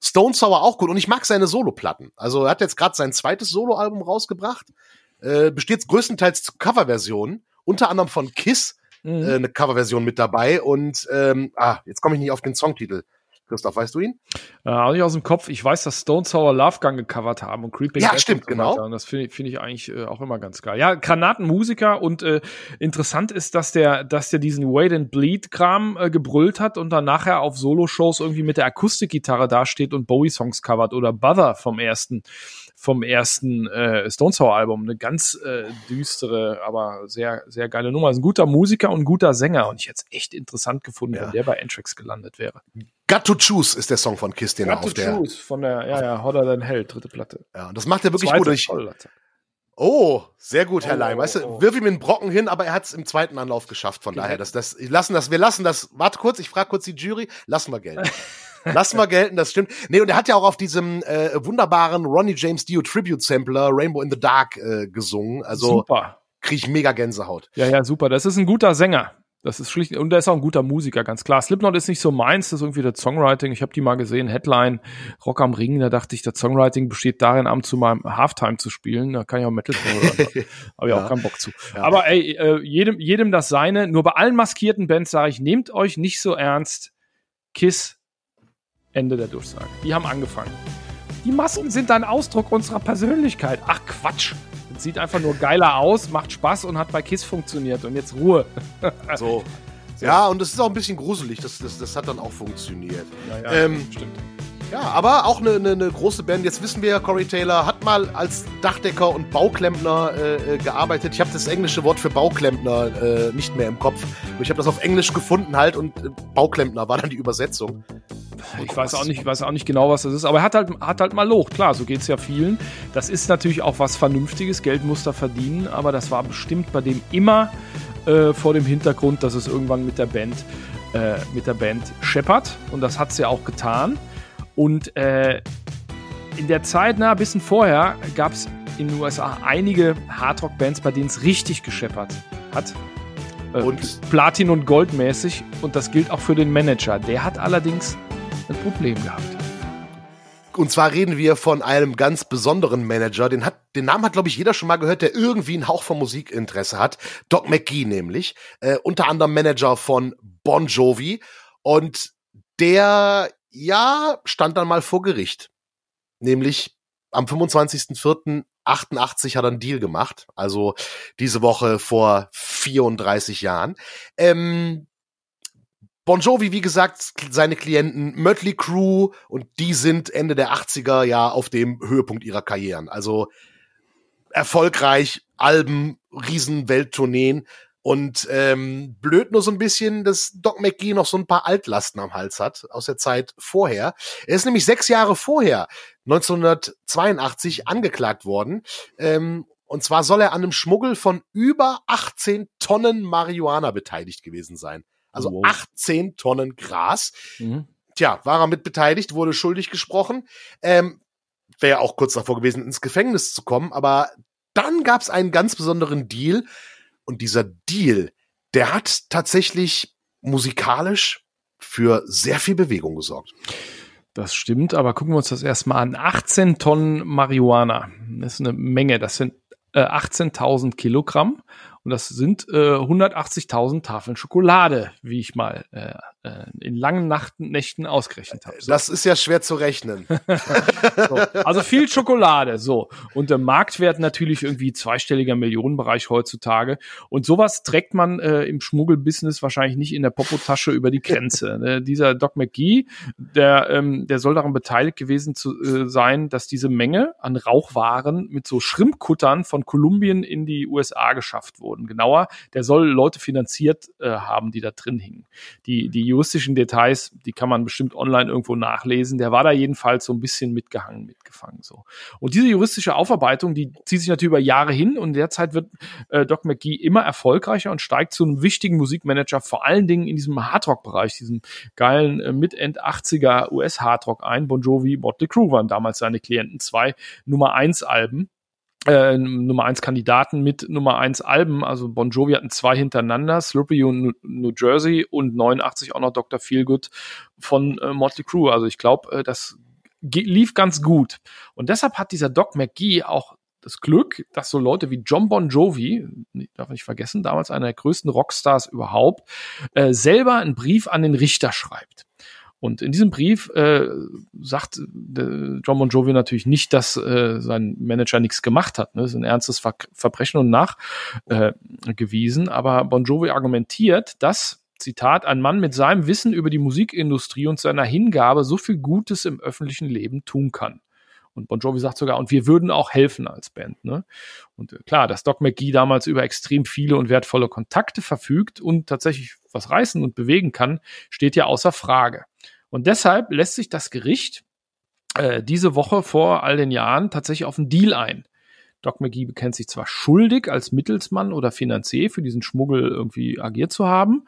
Stone Sour auch gut und ich mag seine Soloplatten. Also er hat jetzt gerade sein zweites Soloalbum rausgebracht, äh, besteht größtenteils zu Coverversionen, unter anderem von Kiss mhm. äh, eine Coverversion mit dabei und ähm, ah, jetzt komme ich nicht auf den Songtitel. Christoph, weißt du ihn? Äh, auch nicht aus dem Kopf. Ich weiß, dass Stone Sour Love Gun gecovert haben und Creeping Ja, Dead stimmt, und genau. Und das finde find ich eigentlich äh, auch immer ganz geil. Ja, Granatenmusiker und äh, interessant ist, dass der, dass der diesen Wait and Bleed Kram äh, gebrüllt hat und dann nachher auf Solo-Shows irgendwie mit der Akustikgitarre dasteht und Bowie-Songs covert oder Bother vom ersten vom ersten äh, Stone Sour Album. Eine ganz äh, düstere, aber sehr, sehr geile Nummer. Ist ein guter Musiker und ein guter Sänger und ich hätte es echt interessant gefunden, ja. wenn der bei Anthrax gelandet wäre. Got to Choose ist der Song von Kiss, den Got er auf der. Choose von der, ja, ja, Hotter Than Hell, dritte Platte. Ja, und das macht er wirklich Zweite, gut. Ich, oh, sehr gut, Herr oh, Leim. Weißt du, oh. wirf ihm einen Brocken hin, aber er hat es im zweiten Anlauf geschafft. Von okay. daher, das, das, lassen das, wir lassen das. Warte kurz, ich frage kurz die Jury. Lassen wir gelten. [LAUGHS] lassen wir gelten, das stimmt. Nee, und er hat ja auch auf diesem äh, wunderbaren Ronnie James Dio Tribute Sampler Rainbow in the Dark äh, gesungen. Also super. Krieg ich mega Gänsehaut. Ja, ja, super. Das ist ein guter Sänger. Das ist schlicht, und er ist auch ein guter Musiker, ganz klar. Slipknot ist nicht so meins, das ist irgendwie das Songwriting. Ich habe die mal gesehen, Headline, Rock am Ring, da dachte ich, das Songwriting besteht darin, abends zu meinem Halftime zu spielen. Da kann ich auch Metal hören. [LAUGHS] Habe ich Ja. auch keinen Bock zu. Ja. Aber ey, äh, jedem, jedem das seine. Nur bei allen maskierten Bands sage ich, nehmt euch nicht so ernst. Kiss, Ende der Durchsage. Die haben angefangen. Die Masken sind ein Ausdruck unserer Persönlichkeit. Ach Quatsch. Das sieht einfach nur geiler aus, macht Spaß und hat bei Kiss funktioniert. Und jetzt Ruhe. [LAUGHS] So. Ja, und es ist auch ein bisschen gruselig, das, das, das hat dann auch funktioniert. Ja, Ähm, stimmt. Ja, aber auch eine, eine, eine große Band. Jetzt wissen wir ja, Corey Taylor hat mal als Dachdecker und Bauklempner äh, äh, gearbeitet. Ich habe das englische Wort für Bauklempner äh, nicht mehr im Kopf. Ich habe das auf Englisch gefunden halt und äh, Bauklempner war dann die Übersetzung. Ich weiß auch nicht, ich weiß auch nicht genau, was das ist, aber er hat halt, hat halt mal Loch. Klar, so geht's ja vielen. Das ist natürlich auch was Vernünftiges. Geld muss da verdienen, aber das war bestimmt bei dem immer äh, vor dem Hintergrund, dass es irgendwann mit der Band, äh, mit der Band scheppert. Und das hat's ja auch getan. Und äh, in der Zeit, na, ein bisschen vorher, gab's in den USA einige Hardrock-Bands, bei denen es richtig gescheppert hat. Äh, Und- Platin- und Goldmäßig. Und das gilt auch für den Manager. Der hat allerdings ein Problem gehabt. Und zwar reden wir von einem ganz besonderen Manager. Den, hat, den Namen hat, glaube ich, jeder schon mal gehört, der irgendwie einen Hauch von Musikinteresse hat. Doc McGee nämlich. Äh, unter anderem Manager von Bon Jovi. Und der, ja, stand dann mal vor Gericht. Nämlich am 25.04.88 hat er einen Deal gemacht. Also diese Woche vor 34 Jahren. Ähm, Bon Jovi, wie gesagt, seine Klienten Mötley Crew und die sind Ende der 80er ja auf dem Höhepunkt ihrer Karrieren. Also erfolgreich, Alben, riesen Welttourneen und ähm, blöd nur so ein bisschen, dass Doc McGee noch so ein paar Altlasten am Hals hat aus der Zeit vorher. Er ist nämlich sechs Jahre vorher, 1982, angeklagt worden. Ähm, und zwar soll er an einem Schmuggel von über 18 Tonnen Marihuana beteiligt gewesen sein. Also Wow. 18 Tonnen Gras. Mhm. Tja, war er mit beteiligt, wurde schuldig gesprochen. Ähm, Wäre auch kurz davor gewesen, ins Gefängnis zu kommen. Aber dann gab es einen ganz besonderen Deal. Und dieser Deal, der hat tatsächlich musikalisch für sehr viel Bewegung gesorgt. Das stimmt, aber gucken wir uns das erstmal an. 18 Tonnen Marihuana. Das ist eine Menge. Das sind äh, 18.000 Kilogramm. Und das sind äh, 180.000 Tafeln Schokolade, wie ich mal äh, in langen Nachten, Nächten ausgerechnet habe. So. Das ist ja schwer zu rechnen. [LAUGHS] So. Also viel Schokolade, so. Und der Marktwert natürlich irgendwie zweistelliger Millionenbereich heutzutage. Und sowas trägt man äh, im Schmuggelbusiness wahrscheinlich nicht in der Popotasche über die Grenze. äh, [LAUGHS] dieser Doc McGee, der, ähm, der soll daran beteiligt gewesen zu äh, sein, dass diese Menge an Rauchwaren mit so Schrimpkuttern von Kolumbien in die USA geschafft wurden. Genauer, der soll Leute finanziert äh, haben, die da drin hingen. Die, die juristischen Details, die kann man bestimmt online irgendwo nachlesen. Der war da jedenfalls so ein bisschen mitgehangen, mitgefangen so. Und diese juristische Aufarbeitung, die zieht sich natürlich über Jahre hin und derzeit wird äh, Doc McGee immer erfolgreicher und steigt zu einem wichtigen Musikmanager, vor allen Dingen in diesem Hardrock-Bereich, diesem geilen äh, Mid-End 80er US-Hardrock ein. Bon Jovi, Motley Crue waren damals seine Klienten, zwei Nummer eins Alben äh, Nummer eins Kandidaten mit Nummer eins Alben. Also Bon Jovi hatten zwei hintereinander, Slippery und New, Jersey und 89 auch noch Dr. Feelgood von äh, Motley Crue. Also ich glaube, äh, das lief ganz gut. Und deshalb hat dieser Doc McGee auch das Glück, dass so Leute wie John Bon Jovi, darf nicht vergessen, damals einer der größten Rockstars überhaupt, äh, selber einen Brief an den Richter schreibt. Und in diesem Brief äh, sagt äh, John Bon Jovi natürlich nicht, dass äh, sein Manager nichts gemacht hat. Ne? Das ist ein ernstes Ver Verbrechen und nachgewiesen. Aber Bon Jovi argumentiert, dass Zitat, ein Mann mit seinem Wissen über die Musikindustrie und seiner Hingabe so viel Gutes im öffentlichen Leben tun kann. Und Bon Jovi sagt sogar, und wir würden auch helfen als Band. Ne? Und äh, klar, dass Doc McGee damals über extrem viele und wertvolle Kontakte verfügt und tatsächlich was reißen und bewegen kann, steht ja außer Frage. Und deshalb lässt sich das Gericht äh, diese Woche vor all den Jahren tatsächlich auf einen Deal ein. Doc McGee bekennt sich zwar schuldig, als Mittelsmann oder Finanzier für diesen Schmuggel irgendwie agiert zu haben,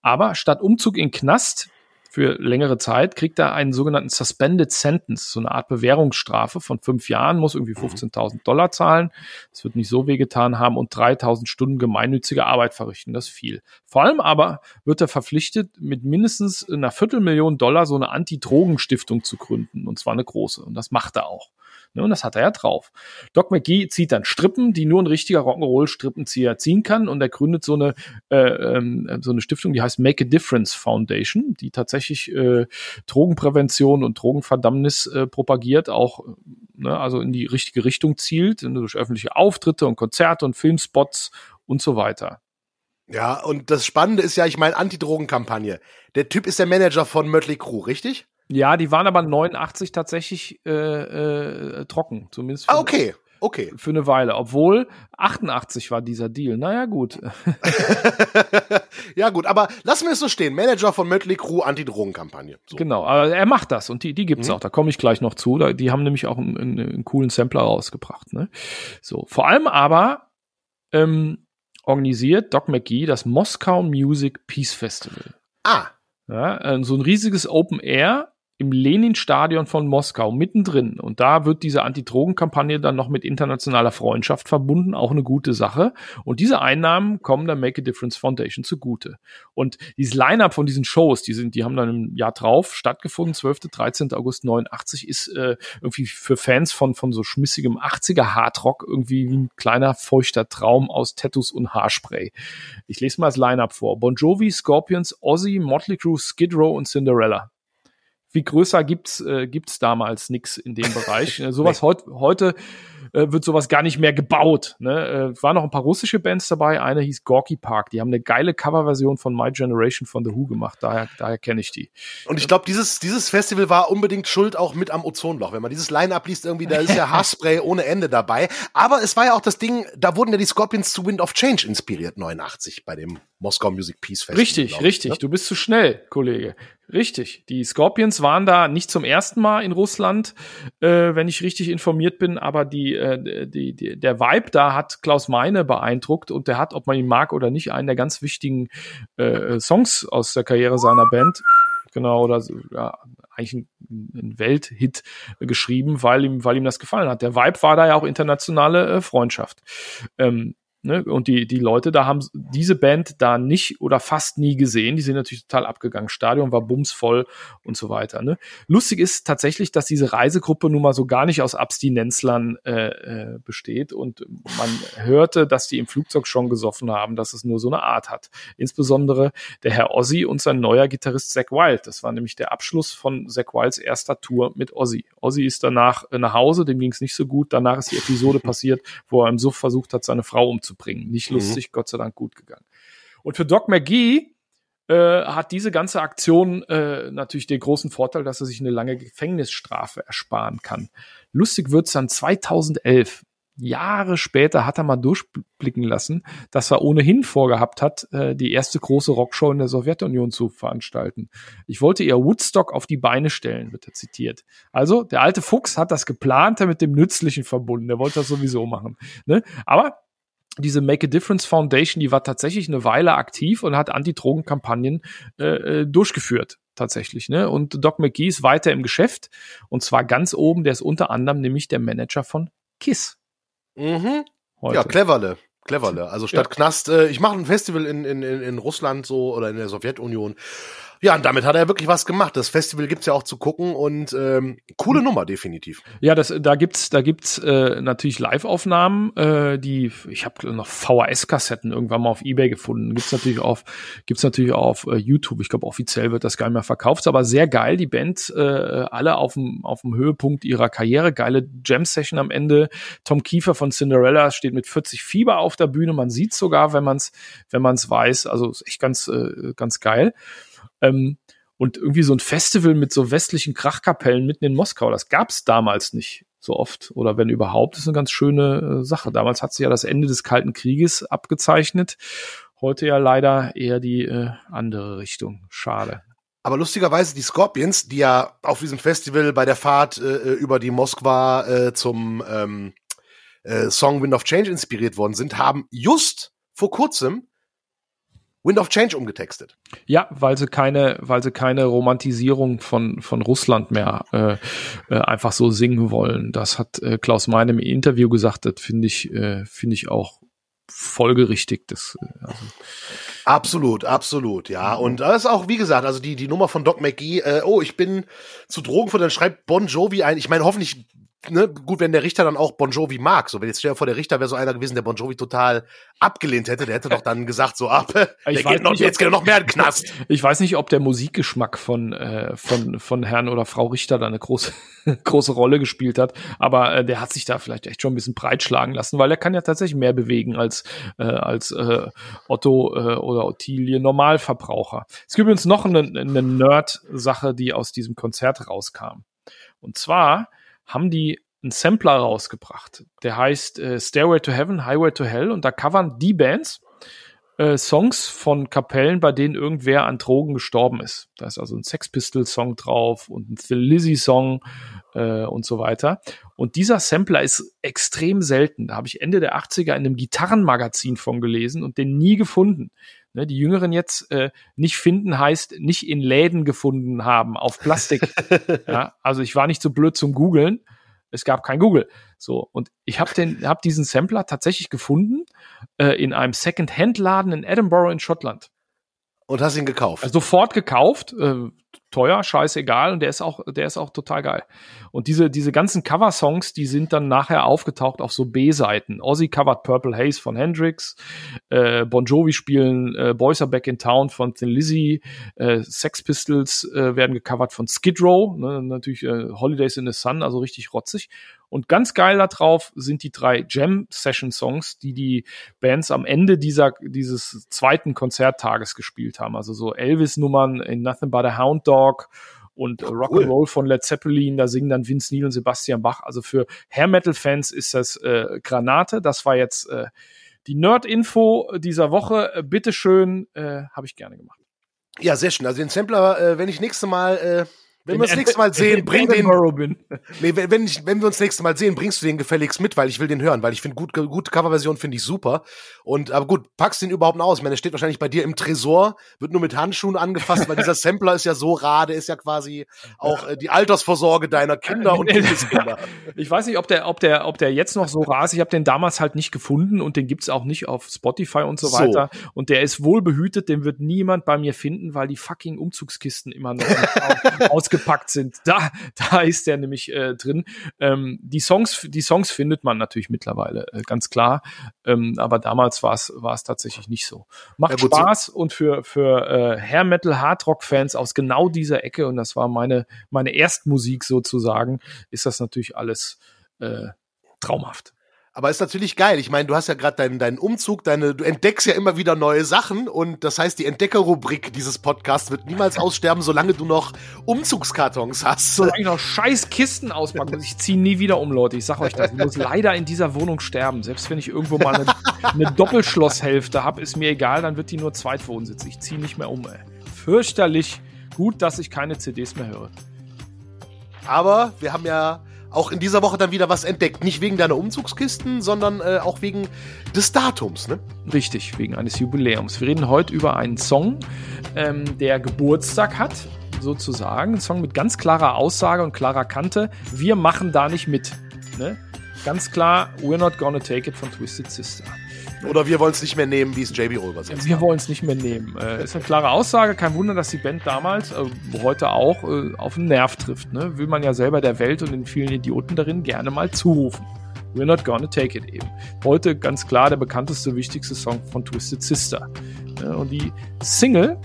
aber statt Umzug in Knast für längere Zeit, kriegt er einen sogenannten Suspended Sentence, so eine Art Bewährungsstrafe von fünf Jahren, muss irgendwie 15.000 mhm. Dollar zahlen. Das wird nicht so wehgetan haben und 3.000 Stunden gemeinnützige Arbeit verrichten. Das ist viel. Vor allem aber wird er verpflichtet, mit mindestens einer Viertelmillion Dollar so eine Anti-Drogen-Stiftung zu gründen. Und zwar eine große. Und das macht er auch. Ne, und das hat er ja drauf. Doc McGee zieht dann Strippen, die nur ein richtiger Rock'n'Roll-Strippenzieher ziehen kann. Und er gründet so eine, äh, ähm, so eine Stiftung, die heißt Make a Difference Foundation, die tatsächlich äh, Drogenprävention und Drogenverdammnis äh, propagiert, auch ne, also in die richtige Richtung zielt, ne, durch öffentliche Auftritte und Konzerte und Filmspots und so weiter. Ja, und das Spannende ist ja, ich meine, Anti-Drogen-Kampagne. Der Typ ist der Manager von Mötley Crew, richtig? Ja, die waren aber 89 tatsächlich äh, äh, trocken, zumindest. Für, ah, okay. Okay. Für eine Weile, obwohl 88 war dieser Deal. Naja, gut. [LAUGHS] ja, gut, aber lassen wir es so stehen. Manager von Mötley Crew Anti-Drogen-Kampagne. So. Genau, aber er macht das und die, die gibt's mhm. auch. Da komme ich gleich noch zu. Die haben nämlich auch einen, einen coolen Sampler rausgebracht. Ne? So, vor allem aber ähm, organisiert Doc McGee das Moskau Music Peace Festival. Ah. Ja, äh, so ein riesiges Open Air im Lenin-Stadion von Moskau mittendrin. Und da wird diese Anti-Drogen-Kampagne dann noch mit internationaler Freundschaft verbunden, auch eine gute Sache. Und diese Einnahmen kommen der Make a Difference Foundation zugute. Und dieses Line-up von diesen Shows, die sind, die haben dann im Jahr drauf stattgefunden, 12. 13. August 89, ist äh, irgendwie für Fans von, von so schmissigem 80er Hardrock irgendwie wie ein kleiner feuchter Traum aus Tattoos und Haarspray. Ich lese mal das Line-up vor. Bon Jovi, Scorpions, Ozzy, Motley Crue, Skid Row und Cinderella wie größer gibt's äh, gibt's damals nix in dem Bereich. [LAUGHS] Sowas nee. heut, heute äh, wird sowas gar nicht mehr gebaut. Ne? Äh, waren noch ein paar russische Bands dabei. Eine hieß Gorky Park. Die haben eine geile Coverversion von My Generation von The Who gemacht. Daher, daher kenne ich die. Und ich glaube, dieses, dieses Festival war unbedingt schuld auch mit am Ozonloch. Wenn man dieses Line-Up liest, irgendwie, da ist ja [LAUGHS] Haarspray ohne Ende dabei. Aber es war ja auch das Ding, da wurden ja die Scorpions zu Wind of Change inspiriert, 89, bei dem Moskau Music Peace Festival. Richtig, ich, richtig. Ne? Du bist zu schnell, Kollege. Richtig. Die Scorpions waren da nicht zum ersten Mal in Russland, äh, wenn ich richtig informiert bin, aber die, äh, die, die, der Vibe da hat Klaus Meine beeindruckt und der hat, ob man ihn mag oder nicht, einen der ganz wichtigen äh, Songs aus der Karriere seiner Band genau, oder ja, eigentlich ein, ein Welthit geschrieben, weil ihm, weil ihm das gefallen hat. Der Vibe war da ja auch internationale äh, Freundschaft. Ähm, Ne? Und die, die Leute da haben diese Band da nicht oder fast nie gesehen. Die sind natürlich total abgegangen. Stadion war bumsvoll und so weiter. Ne? Lustig ist tatsächlich, dass diese Reisegruppe nun mal so gar nicht aus Abstinenzlern äh, äh, besteht. Und man hörte, dass die im Flugzeug schon gesoffen haben, dass es nur so eine Art hat. Insbesondere der Herr Ozzy und sein neuer Gitarrist Zack Wild. Das war nämlich der Abschluss von Zack Wilds erster Tour mit Ozzy. Ozzy ist danach äh, nach Hause, dem ging es nicht so gut. Danach ist die Episode [LAUGHS] passiert, wo er im Suff versucht hat, seine Frau umzubringen bringen. Nicht mhm. lustig, mhm. Gott sei Dank gut gegangen. Und für Doc McGee äh, hat diese ganze Aktion äh, natürlich den großen Vorteil, dass er sich eine lange Gefängnisstrafe ersparen kann. Lustig wird's dann 2011. Jahre später hat er mal durchblicken lassen, dass er ohnehin vorgehabt hat, äh, die erste große Rockshow in der Sowjetunion zu veranstalten. Ich wollte ihr Woodstock auf die Beine stellen, wird er zitiert. Also, der alte Fuchs hat das Geplante mit dem Nützlichen verbunden. Der wollte das sowieso machen. Ne? Aber diese Make a Difference Foundation, die war tatsächlich eine Weile aktiv und hat Anti-Drogen-Kampagnen äh, äh, durchgeführt tatsächlich. Ne? Und Doc McGee ist weiter im Geschäft und zwar ganz oben, der ist unter anderem nämlich der Manager von KISS. Mhm. Heute. Ja, cleverle. Cleverle. Also statt ja. Knast, äh, ich mache ein Festival in, in, in Russland so oder in der Sowjetunion ja, und damit hat er wirklich was gemacht. Das Festival gibt's ja auch zu gucken und ähm, coole Nummer definitiv. Ja, das da gibt's da gibt's äh, natürlich Live-Aufnahmen, äh, die ich habe noch VHS-Kassetten irgendwann mal auf eBay gefunden. Gibt's natürlich auf gibt's natürlich auch auf äh, YouTube. Ich glaube offiziell wird das gar nicht mehr verkauft, aber sehr geil. Die Band äh, alle auf dem auf dem Höhepunkt ihrer Karriere, geile Jam-Session am Ende. Tom Kiefer von Cinderella steht mit 40 Fieber auf der Bühne. Man sieht sogar, wenn man's wenn man's weiß. Also ist echt ganz äh, ganz geil. Ähm, und irgendwie so ein Festival mit so westlichen Krachkapellen mitten in Moskau, das gab's damals nicht so oft. Oder wenn überhaupt, ist eine ganz schöne äh, Sache. Damals hat sich ja das Ende des Kalten Krieges abgezeichnet. Heute ja leider eher die äh, andere Richtung. Schade. Aber lustigerweise die Scorpions, die ja auf diesem Festival bei der Fahrt äh, äh über die Moskwa äh, zum ähm, äh, Song Wind of Change inspiriert worden sind, haben just vor kurzem Wind of Change umgetextet. Ja, weil sie keine, weil sie keine Romantisierung von von Russland mehr äh, äh, einfach so singen wollen. Das hat äh, Klaus Meine im Interview gesagt. Das finde ich, äh, finde ich auch folgerichtig. Das, äh, also. Absolut, absolut, ja. Und das ist auch, wie gesagt, also die, die Nummer von Doc McGee, äh, oh, ich bin zu Drogen von, dann schreibt Bon Jovi ein. Ich meine, hoffentlich ne, gut, wenn der Richter dann auch Bon Jovi mag. So, wenn jetzt stell dir vor, der Richter wäre so einer gewesen, der Bon Jovi total abgelehnt hätte, der hätte doch dann gesagt, so ab, [LAUGHS] der geht noch, nicht, jetzt geht er noch mehr in den Knast. [LAUGHS] Ich weiß nicht, ob der Musikgeschmack von, äh, von, von Herrn oder Frau Richter da eine große, [LAUGHS] große Rolle gespielt hat, aber äh, der hat sich da vielleicht echt schon ein bisschen breitschlagen lassen, weil er kann ja tatsächlich mehr bewegen als, äh, als äh, Otto äh, oder Ottilie Normalverbraucher. Es gibt übrigens noch eine, eine Nerd-Sache, die aus diesem Konzert rauskam. Und zwar haben die einen Sampler rausgebracht. Der heißt äh, Stairway to Heaven, Highway to Hell und da covern die Bands äh, Songs von Kapellen, bei denen irgendwer an Drogen gestorben ist. Da ist also ein Sex Pistols Song drauf und ein Thin Lizzy Song äh, und so weiter. Und dieser Sampler ist extrem selten. Da habe ich Ende der 80er in einem Gitarrenmagazin von gelesen und den nie gefunden. Ne, die Jüngeren jetzt äh, nicht finden heißt nicht in Läden gefunden haben auf Plastik. [LAUGHS] ja, also ich war nicht so blöd zum Googeln. Es gab kein Google. So und ich habe den, habe diesen Sampler tatsächlich gefunden äh, in einem Second-Hand-Laden in Edinburgh in Schottland. Und hast ihn gekauft? Also sofort gekauft, äh, teuer, scheißegal, und der ist auch, der ist auch total geil. Und diese, diese ganzen Cover-Songs, die sind dann nachher aufgetaucht auf so B-Seiten. Ozzy covered Purple Haze von Hendrix, äh, Bon Jovi spielen äh, Boys Are Back in Town von Thin Lizzy, äh, Sex Pistols äh, werden gecovert von Skid Row, ne, natürlich äh, Holidays in the Sun, also richtig rotzig. Und ganz geil da drauf sind die drei Jam-Session-Songs, die die Bands am Ende dieser, dieses zweiten Konzerttages gespielt haben. Also so Elvis-Nummern in Nothing But a Hound Dog und cool. Rock'n'Roll von Led Zeppelin, da singen dann Vince Neil und Sebastian Bach. Also für Hair Metal Fans ist das äh, Granate. Das war jetzt äh, die Nerd-Info dieser Woche. Äh, bitteschön, äh, habe ich gerne gemacht. Ja, sehr schön. Also den Sampler, äh, wenn ich nächste Mal äh, wenn wir uns nächstes Mal sehen, bring den. Bin. Nee, wenn, ich, wenn wir uns nächstes Mal sehen, bringst du den gefälligst mit, weil ich will den hören, weil ich finde gut, gute Coverversion finde ich super. Und aber gut, packst den überhaupt noch aus. Ich meine, der steht wahrscheinlich bei dir im Tresor, wird nur mit Handschuhen angefasst, weil dieser Sampler ist ja so rar, der ist ja quasi auch äh, die Altersvorsorge deiner Kinder und [LAUGHS] Kindeskinder. ich weiß nicht, ob der, ob der, ob der jetzt noch so rar ist. Ich habe den damals halt nicht gefunden und den gibt's auch nicht auf Spotify und so, so. weiter. Und der ist wohl behütet, den wird niemand bei mir finden, weil die fucking Umzugskisten immer noch [LAUGHS] ausgepackt gepackt sind. Da, da ist der nämlich äh, drin. Ähm, die Songs, die Songs findet man natürlich mittlerweile, äh, ganz klar. Ähm, aber damals war es war es tatsächlich nicht so. Macht ja, Spaß so. und für für äh, Hair Metal Hard Rock Fans aus genau dieser Ecke und das war meine meine Erstmusik sozusagen, ist das natürlich alles äh, traumhaft. Aber ist natürlich geil. Ich meine, du hast ja gerade deinen, deinen Umzug, deine, du entdeckst ja immer wieder neue Sachen und das heißt, die Entdeckerrubrik dieses Podcasts wird niemals [LAUGHS] aussterben, solange du noch Umzugskartons hast. Solange ich noch scheiß Kisten auspacken muss. Ich ziehe nie wieder um, Leute. Ich sag euch das. Ich muss leider in dieser Wohnung sterben. Selbst wenn ich irgendwo mal eine, eine Doppelschlosshälfte habe, ist mir egal, dann wird die nur Zweitwohnsitz. Ich ziehe nicht mehr um, ey. Fürchterlich gut, dass ich keine CDs mehr höre. Aber wir haben ja auch in dieser Woche dann wieder was entdeckt. Nicht wegen deiner Umzugskisten, sondern äh, auch wegen des Datums, ne? Richtig, wegen eines Jubiläums. Wir reden heute über einen Song, ähm, der Geburtstag hat, sozusagen. Ein Song mit ganz klarer Aussage und klarer Kante. Wir machen da nicht mit. Ne? Ganz klar, We're Not Gonna Take It von Twisted Sister. Oder wir wollen es nicht mehr nehmen, wie es JB übersetzt. Wir wollen es nicht mehr nehmen. Äh, ist eine klare Aussage. Kein Wunder, dass die Band damals, äh, heute auch, äh, auf den Nerv trifft. Ne? Will man ja selber der Welt und den vielen Idioten darin gerne mal zurufen. We're not gonna take it eben. Heute ganz klar der bekannteste, wichtigste Song von Twisted Sister. Ja, und die Single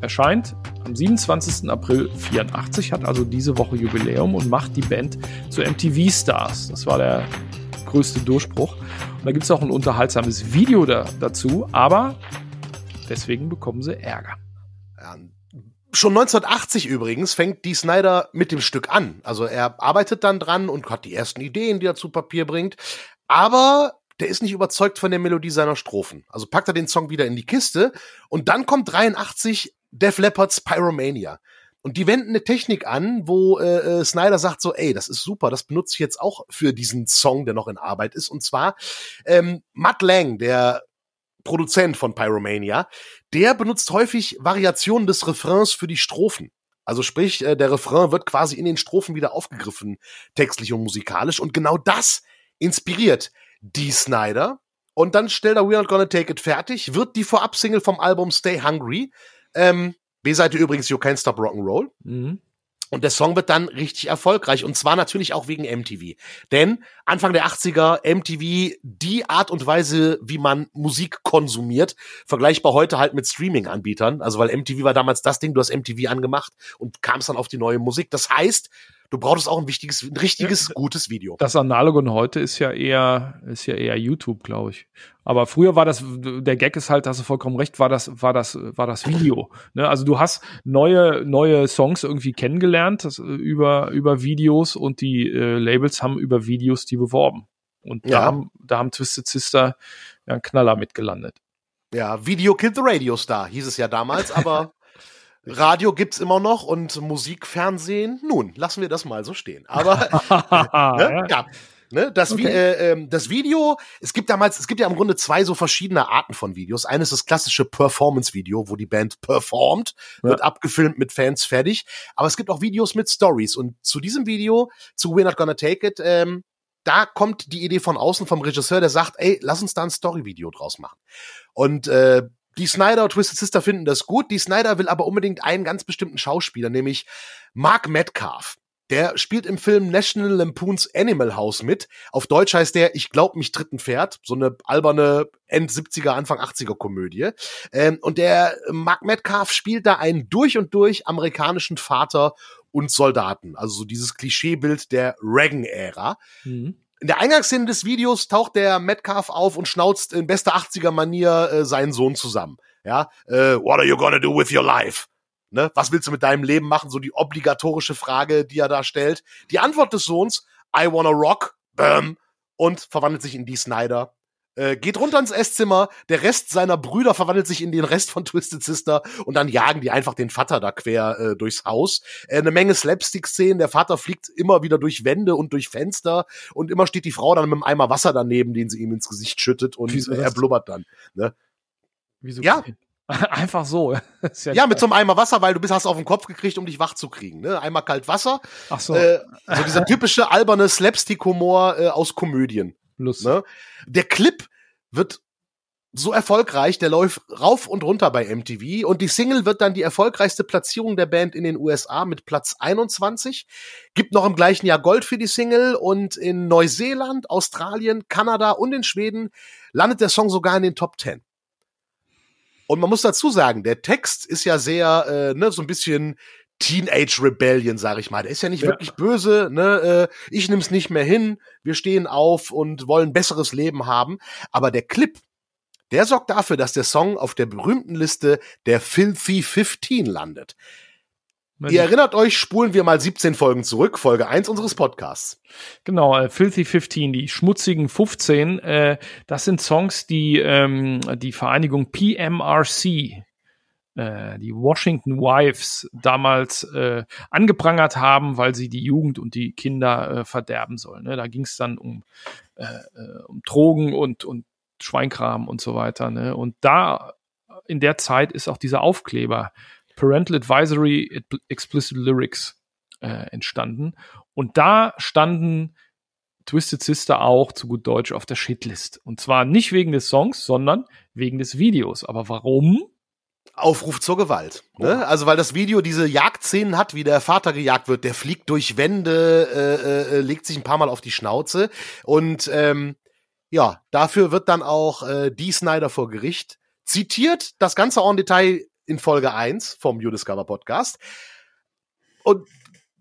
erscheint am 27. April 84, hat also diese Woche Jubiläum und macht die Band zu MTV Stars. Das war der größte Durchbruch. Und da gibt es auch ein unterhaltsames Video da, dazu, aber deswegen bekommen sie Ärger. Ja, schon 1980 übrigens fängt die Snyder mit dem Stück an. Also er arbeitet dann dran und hat die ersten Ideen, die er zu Papier bringt. Aber der ist nicht überzeugt von der Melodie seiner Strophen. Also packt er den Song wieder in die Kiste und dann kommt 83 Def Leppard's Pyromania. Und die wenden eine Technik an, wo äh, äh, Snyder sagt so, ey, das ist super, das benutze ich jetzt auch für diesen Song, der noch in Arbeit ist. Und zwar ähm, Matt Lang, der Produzent von Pyromania, der benutzt häufig Variationen des Refrains für die Strophen. Also sprich, äh, der Refrain wird quasi in den Strophen wieder aufgegriffen, textlich und musikalisch. Und genau das inspiriert die Snyder. Und dann stellt er We're Not Gonna Take It fertig, wird die Vorab-Single vom Album Stay Hungry. Ähm, B-Seite übrigens You Can't Stop Rock'n'Roll. Mhm. Und der Song wird dann richtig erfolgreich und zwar natürlich auch wegen MTV. Denn Anfang der 80er MTV die Art und Weise, wie man Musik konsumiert, vergleichbar heute halt mit Streaming-Anbietern. Also weil MTV war damals das Ding, du hast MTV angemacht und kamst dann auf die neue Musik. Das heißt, du brauchst auch ein wichtiges, ein richtiges, ja, gutes Video. Das Analogon heute ist ja eher, ist ja eher YouTube, glaube ich. Aber früher war das, der Gag ist halt, hast du vollkommen recht, war das, war das, war das Video. Ne? Also du hast neue, neue Songs irgendwie kennengelernt das, über, über Videos und die äh, Labels haben über Videos die beworben. Und da, ja. haben, da haben Twisted Sister ja einen Knaller mitgelandet. Ja, Video Kid the Radio Star hieß es ja damals, aber Radio gibt's immer noch und Musik, Fernsehen, nun, lassen wir das mal so stehen. Aber [LAUGHS] ne, ja. Ne, das, okay. äh, äh, das Video, es gibt damals, es gibt ja im Grunde zwei so verschiedene Arten von Videos. Eines ist das klassische Performance-Video, wo die Band performt, ja. wird abgefilmt mit Fans fertig. Aber es gibt auch Videos mit Stories. Und zu diesem Video, zu We're Not Gonna Take It, ähm, da kommt die Idee von außen vom Regisseur, der sagt, ey, lass uns da ein Story-Video draus machen. Und äh, die Snyder und Twisted Sister finden das gut. Die Snyder will aber unbedingt einen ganz bestimmten Schauspieler, nämlich Mark Metcalf. Der spielt im Film National Lampoons Animal House mit. Auf Deutsch heißt der Ich glaub mich dritten Pferd. So eine alberne End 70er, Anfang 80er Komödie. Ähm, und der Mark Metcalf spielt da einen durch und durch amerikanischen Vater und Soldaten. Also so dieses Klischeebild der Reagan-Ära. Mhm. In der Eingangsszene des Videos taucht der Metcalf auf und schnauzt in bester 80er-Manier äh, seinen Sohn zusammen. Ja, äh, what are you gonna do with your life? Ne? Was willst du mit deinem Leben machen? So die obligatorische Frage, die er da stellt. Die Antwort des Sohns, I wanna rock, bam, und verwandelt sich in die Snyder äh, geht runter ins Esszimmer, der Rest seiner Brüder verwandelt sich in den Rest von Twisted Sister und dann jagen die einfach den Vater da quer äh, durchs Haus. Äh, eine Menge Slapstick-Szenen, der Vater fliegt immer wieder durch Wände und durch Fenster und immer steht die Frau dann mit einem Eimer Wasser daneben, den sie ihm ins Gesicht schüttet und Wieso er blubbert dann. Ne? Wieso? Ja. [LAUGHS] Einfach so. [LAUGHS] ja, ja mit so einem Eimer Wasser, weil du bist hast auf den Kopf gekriegt, um dich wach zu kriegen. Ne? Einmal kalt Wasser. Ach so. Äh, so dieser typische alberne Slapstick-Humor äh, aus Komödien. Lustig. Ne? Der Clip wird so erfolgreich, der läuft rauf und runter bei MTV und die Single wird dann die erfolgreichste Platzierung der Band in den USA mit Platz 21. Gibt noch im gleichen Jahr Gold für die Single und in Neuseeland, Australien, Kanada und in Schweden landet der Song sogar in den Top 10. Und man muss dazu sagen, der Text ist ja sehr, äh, ne, so ein bisschen Teenage Rebellion, sag ich mal. Der ist ja nicht ja. wirklich böse, ne? Äh, ich nimm's nicht mehr hin, wir stehen auf und wollen besseres Leben haben. Aber der Clip, der sorgt dafür, dass der Song auf der berühmten Liste der Filthy 15 landet. Wenn Ihr erinnert euch, spulen wir mal 17 Folgen zurück, Folge 1 unseres Podcasts. Genau, äh, Filthy 15, die schmutzigen 15, äh, das sind Songs, die ähm, die Vereinigung PMRC die Washington Wives damals äh, angeprangert haben, weil sie die Jugend und die Kinder äh, verderben sollen. Ne? Da ging es dann um, äh, äh, um Drogen und, und Schweinkram und so weiter. Ne? Und da in der Zeit ist auch dieser Aufkleber Parental Advisory Explicit Lyrics äh, entstanden. Und da standen Twisted Sister auch zu gut Deutsch auf der Shitlist. Und zwar nicht wegen des Songs, sondern wegen des Videos. Aber warum? Aufruf zur Gewalt. Ne? Also weil das Video diese Jagdszenen hat, wie der Vater gejagt wird, der fliegt durch Wände, äh, äh, legt sich ein paar Mal auf die Schnauze und ähm, ja, dafür wird dann auch äh, die Snyder vor Gericht zitiert, das Ganze en Detail in Folge 1 vom You Discover Podcast. Und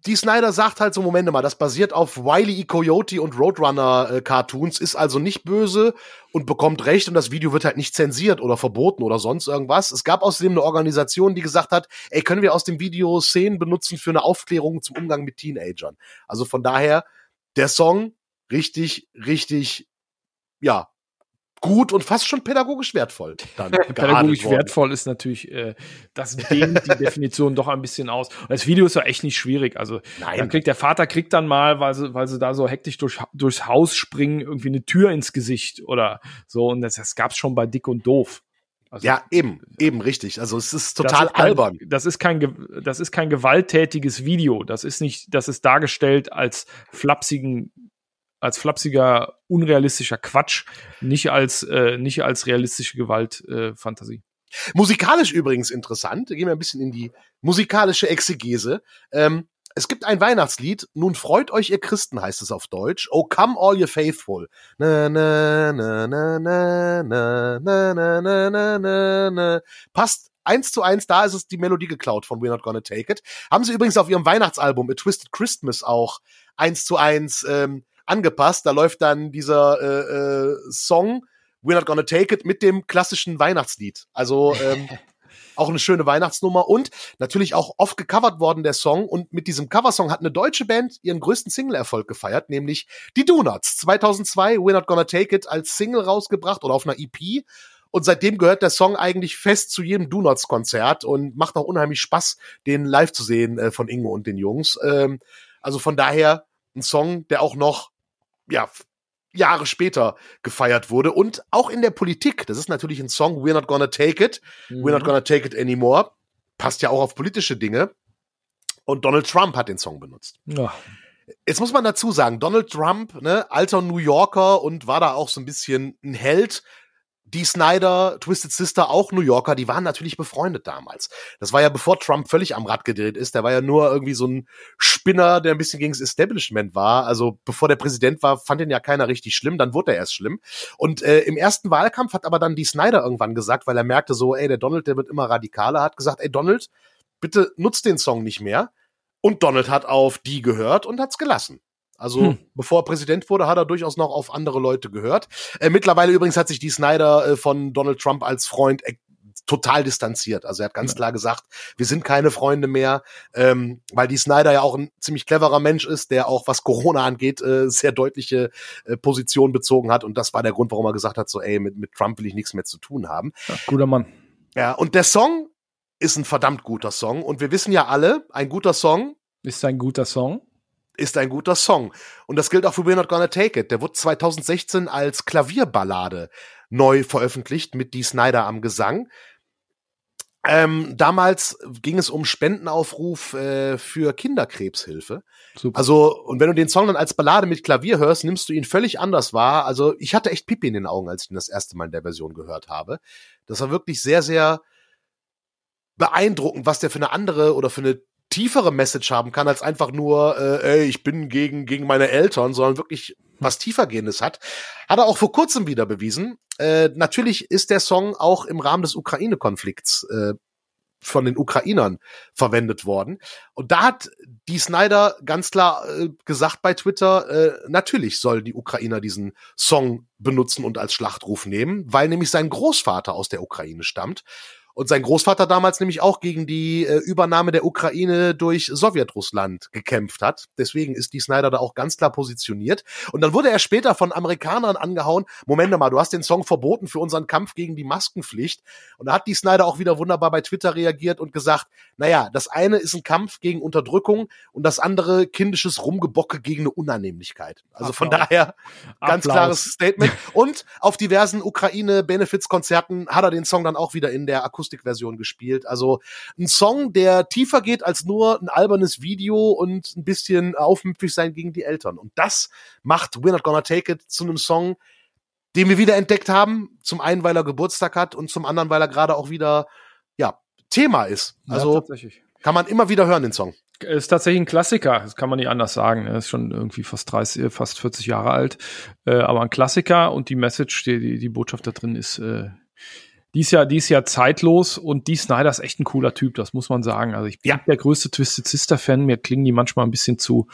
die Snyder sagt halt so, Momente mal, das basiert auf Wiley E. Coyote und Roadrunner äh, Cartoons, ist also nicht böse und bekommt recht und das Video wird halt nicht zensiert oder verboten oder sonst irgendwas. Es gab außerdem eine Organisation, die gesagt hat, ey, können wir aus dem Video Szenen benutzen für eine Aufklärung zum Umgang mit Teenagern. Also von daher, der Song richtig, richtig, ja, gut und fast schon pädagogisch wertvoll. Dann [LAUGHS] pädagogisch wertvoll ist natürlich, äh, das dehnt die [LAUGHS] Definition doch ein bisschen aus. Und das Video ist ja echt nicht schwierig. Also Nein. dann kriegt der Vater kriegt dann mal, weil sie, weil sie da so hektisch durch, durchs Haus springen, irgendwie eine Tür ins Gesicht oder so. Und das, das gab's schon bei Dick und Doof. Also, ja, eben, eben richtig. Also es ist total das ist kein, albern. Das ist kein, das ist kein gewalttätiges Video. Das ist nicht, das ist dargestellt als flapsigen als flapsiger, unrealistischer Quatsch, nicht als, äh, nicht als realistische Gewaltfantasie. Äh, Musikalisch übrigens interessant, gehen wir ein bisschen in die musikalische Exegese. Ähm, es gibt ein Weihnachtslied, nun freut euch ihr Christen, heißt es auf Deutsch. Oh come all you faithful. Na, na, na, na, na, na, na, na, na, na, na. Passt eins zu eins, da ist es die Melodie geklaut von We're Not Gonna Take It. Haben sie übrigens auf ihrem Weihnachtsalbum A Twisted Christmas auch eins zu eins ähm, angepasst. Da läuft dann dieser äh, äh, Song We're Not Gonna Take It mit dem klassischen Weihnachtslied. Also ähm, [LAUGHS] auch eine schöne Weihnachtsnummer und natürlich auch oft gecovert worden der Song und mit diesem Coversong hat eine deutsche Band ihren größten Single-Erfolg gefeiert, nämlich die Donuts. 2002 We're Not Gonna Take It als Single rausgebracht oder auf einer EP und seitdem gehört der Song eigentlich fest zu jedem Donuts-Konzert und macht auch unheimlich Spaß, den live zu sehen äh, von Ingo und den Jungs. Ähm, also von daher ein Song, der auch noch ja, Jahre später gefeiert wurde. Und auch in der Politik, das ist natürlich ein Song, We're Not Gonna Take It, mhm. We're Not Gonna Take It Anymore, passt ja auch auf politische Dinge. Und Donald Trump hat den Song benutzt. Ja. Jetzt muss man dazu sagen, Donald Trump, ne, alter New Yorker und war da auch so ein bisschen ein Held, die Snyder, Twisted Sister, auch New Yorker, die waren natürlich befreundet damals. Das war ja bevor Trump völlig am Rad gedreht ist. Der war ja nur irgendwie so ein Spinner, der ein bisschen gegen das Establishment war. Also bevor der Präsident war, fand ihn ja keiner richtig schlimm. Dann wurde er erst schlimm. Und äh, im ersten Wahlkampf hat aber dann die Snyder irgendwann gesagt, weil er merkte so, ey, der Donald, der wird immer radikaler, hat gesagt, ey Donald, bitte nutzt den Song nicht mehr. Und Donald hat auf die gehört und hat's gelassen. Also hm. bevor er Präsident wurde, hat er durchaus noch auf andere Leute gehört. Äh, mittlerweile übrigens hat sich die Snyder äh, von Donald Trump als Freund äh, total distanziert. Also er hat ganz ja. klar gesagt, wir sind keine Freunde mehr, ähm, weil die Snyder ja auch ein ziemlich cleverer Mensch ist, der auch was Corona angeht, äh, sehr deutliche äh, Position bezogen hat. Und das war der Grund, warum er gesagt hat, so ey, mit, mit Trump will ich nichts mehr zu tun haben. Ja, guter Mann. Ja, und der Song ist ein verdammt guter Song. Und wir wissen ja alle, ein guter Song ist ein guter Song ist ein guter Song. Und das gilt auch für We're Not Gonna Take It. Der wurde 2016 als Klavierballade neu veröffentlicht mit Dee Snyder am Gesang. Ähm, damals ging es um Spendenaufruf äh, für Kinderkrebshilfe. Super. Also, und wenn du den Song dann als Ballade mit Klavier hörst, nimmst du ihn völlig anders wahr. Also, ich hatte echt Pipi in den Augen, als ich ihn das erste Mal in der Version gehört habe. Das war wirklich sehr, sehr beeindruckend, was der für eine andere oder für eine tiefere Message haben kann, als einfach nur, äh, ey, ich bin gegen, gegen meine Eltern, sondern wirklich was tiefergehendes hat. Hat er auch vor kurzem wieder bewiesen. Äh, natürlich ist der Song auch im Rahmen des Ukraine-Konflikts äh, von den Ukrainern verwendet worden. Und da hat die Snyder ganz klar äh, gesagt bei Twitter, äh, natürlich soll die Ukrainer diesen Song benutzen und als Schlachtruf nehmen, weil nämlich sein Großvater aus der Ukraine stammt und sein Großvater damals nämlich auch gegen die äh, Übernahme der Ukraine durch Sowjetrussland gekämpft hat. Deswegen ist die Snyder da auch ganz klar positioniert. Und dann wurde er später von Amerikanern angehauen. Moment mal, du hast den Song verboten für unseren Kampf gegen die Maskenpflicht. Und da hat die Snyder auch wieder wunderbar bei Twitter reagiert und gesagt, naja, das eine ist ein Kampf gegen Unterdrückung und das andere kindisches Rumgebocke gegen eine Unannehmlichkeit. Also Applaus. von daher ganz Applaus. klares Statement. Und auf diversen Ukraine-Benefits-Konzerten hat er den Song dann auch wieder in der Akustik Akustikversion gespielt. Also ein Song, der tiefer geht als nur ein albernes Video und ein bisschen aufmüpfig sein gegen die Eltern. Und das macht We're Not Gonna Take It zu einem Song, den wir wieder entdeckt haben. Zum einen, weil er Geburtstag hat und zum anderen, weil er gerade auch wieder, ja, Thema ist. Also ja, kann man immer wieder hören, den Song. Ist tatsächlich ein Klassiker, das kann man nicht anders sagen. Er ist schon irgendwie fast 30, fast 40 Jahre alt. Äh, aber ein Klassiker und die Message, die, die, die Botschaft da drin ist, äh, die ist ja, die ist ja zeitlos und die Snyder ist echt ein cooler Typ, das muss man sagen. Also ich bin ja. der größte Twisted Sister Fan. Mir klingen die manchmal ein bisschen zu,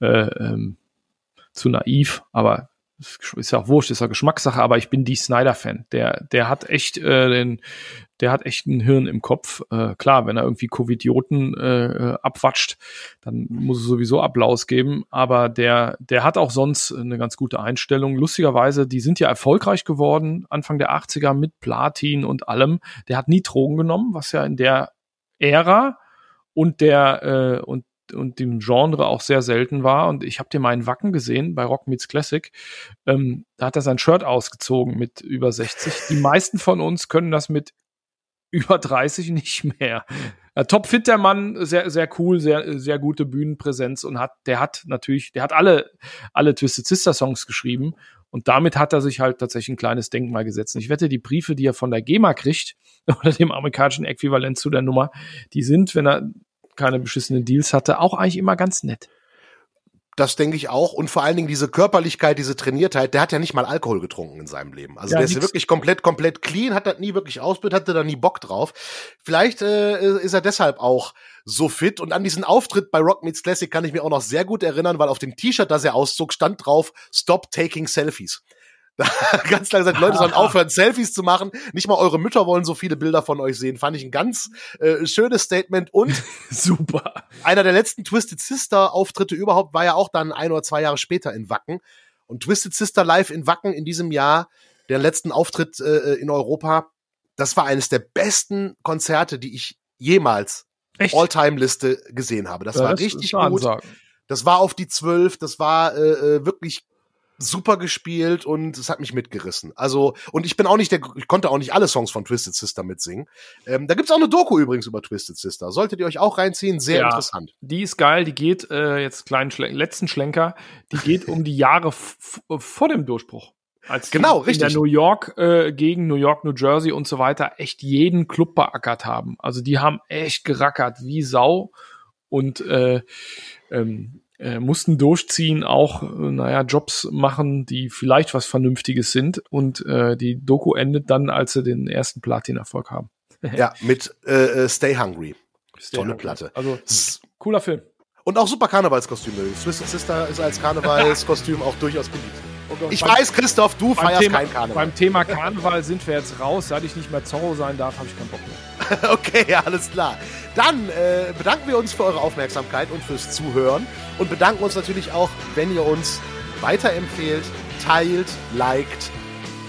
äh, ähm, zu naiv, aber ist ja auch wurscht, ist ja Geschmackssache, aber ich bin die Snyder-Fan. Der, der hat echt äh, den, der hat echt ein Hirn im Kopf. Äh, klar, wenn er irgendwie Covidioten äh, äh, abwatscht, dann muss es sowieso Applaus geben. Aber der, der hat auch sonst eine ganz gute Einstellung. Lustigerweise, die sind ja erfolgreich geworden, Anfang der 80er mit Platin und allem. Der hat nie Drogen genommen, was ja in der Ära und der äh, und und dem Genre auch sehr selten war. Und ich habe den mal in Wacken gesehen bei Rock Meets Classic. Ähm, da hat er sein Shirt ausgezogen mit über 60. Die meisten von uns können das mit über 30 nicht mehr. Ja, top fit der Mann, sehr sehr cool, sehr sehr gute Bühnenpräsenz und hat der hat natürlich, der hat alle alle Twisted Sister Songs geschrieben und damit hat er sich halt tatsächlich ein kleines Denkmal gesetzt. Und ich wette, die Briefe, die er von der GEMA kriegt [LAUGHS] oder dem amerikanischen Äquivalent zu der Nummer, die sind, wenn er keine beschissenen Deals hatte, auch eigentlich immer ganz nett. Das denke ich auch. Und vor allen Dingen diese Körperlichkeit, diese Trainiertheit, der hat ja nicht mal Alkohol getrunken in seinem Leben. Also ja, der ist wirklich komplett, komplett clean, hat das nie wirklich ausbildet, hatte da nie Bock drauf. Vielleicht äh, ist er deshalb auch so fit. Und an diesen Auftritt bei Rock Meets Classic kann ich mir auch noch sehr gut erinnern, weil auf dem T-Shirt, das er auszog, stand drauf, Stop taking selfies. [LAUGHS] ganz lange gesagt, Leute sollen aufhören, Selfies zu machen. Nicht mal eure Mütter wollen so viele Bilder von euch sehen. Fand ich ein ganz äh, schönes Statement und [LAUGHS] super. Einer der letzten Twisted Sister Auftritte überhaupt war ja auch dann ein oder zwei Jahre später in Wacken. Und Twisted Sister live in Wacken in diesem Jahr, der letzten Auftritt äh, in Europa, das war eines der besten Konzerte, die ich jemals All-Time-Liste gesehen habe. Das, das war richtig gut. Ansagen. Das war auf die zwölf, das war äh, äh wirklich super gespielt und es hat mich mitgerissen. Also, und ich bin auch nicht der, ich konnte auch nicht alle Songs von Twisted Sister mitsingen. Ähm, da gibt's auch eine Doku übrigens über Twisted Sister. Solltet ihr euch auch reinziehen, sehr ja, interessant. Die ist geil, die geht, äh, jetzt kleinen Schlen letzten Schlenker, die geht um die Jahre vor dem Durchbruch. Als genau, richtig. In der New York äh, gegen New York, New Jersey und so weiter echt jeden Club beackert haben. Also die haben echt gerackert wie Sau und äh, ähm, äh, mussten durchziehen, auch, äh, naja, Jobs machen, die vielleicht was Vernünftiges sind. Und äh, die Doku endet dann, als sie den ersten Platin-Erfolg haben. [LAUGHS] ja, mit äh, äh, Stay Hungry. Stay Tolle Hungry. Platte. Also, cooler Film. Und auch super Karnevalskostüme. Swiss Sister ist als Karnevalskostüm auch durchaus beliebt. Oh ich weiß, Christoph, du feierst Thema, kein Karneval. Beim Thema Karneval sind wir jetzt raus. Seit ich nicht mehr Zorro sein darf, habe ich keinen Bock mehr. [LAUGHS] okay, alles klar. Dann äh, bedanken wir uns für eure Aufmerksamkeit und fürs Zuhören und bedanken uns natürlich auch, wenn ihr uns weiterempfehlt, teilt, liked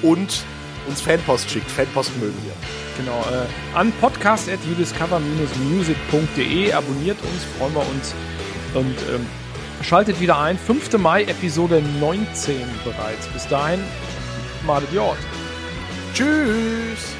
und uns Fanpost schickt. Fanpost mögen wir. Genau, äh, an podcast.udiscover-music.de abonniert uns, freuen wir uns und ähm, schaltet wieder ein. 5. Mai, Episode 19 bereits. Bis dahin, Madet Jord. Tschüss.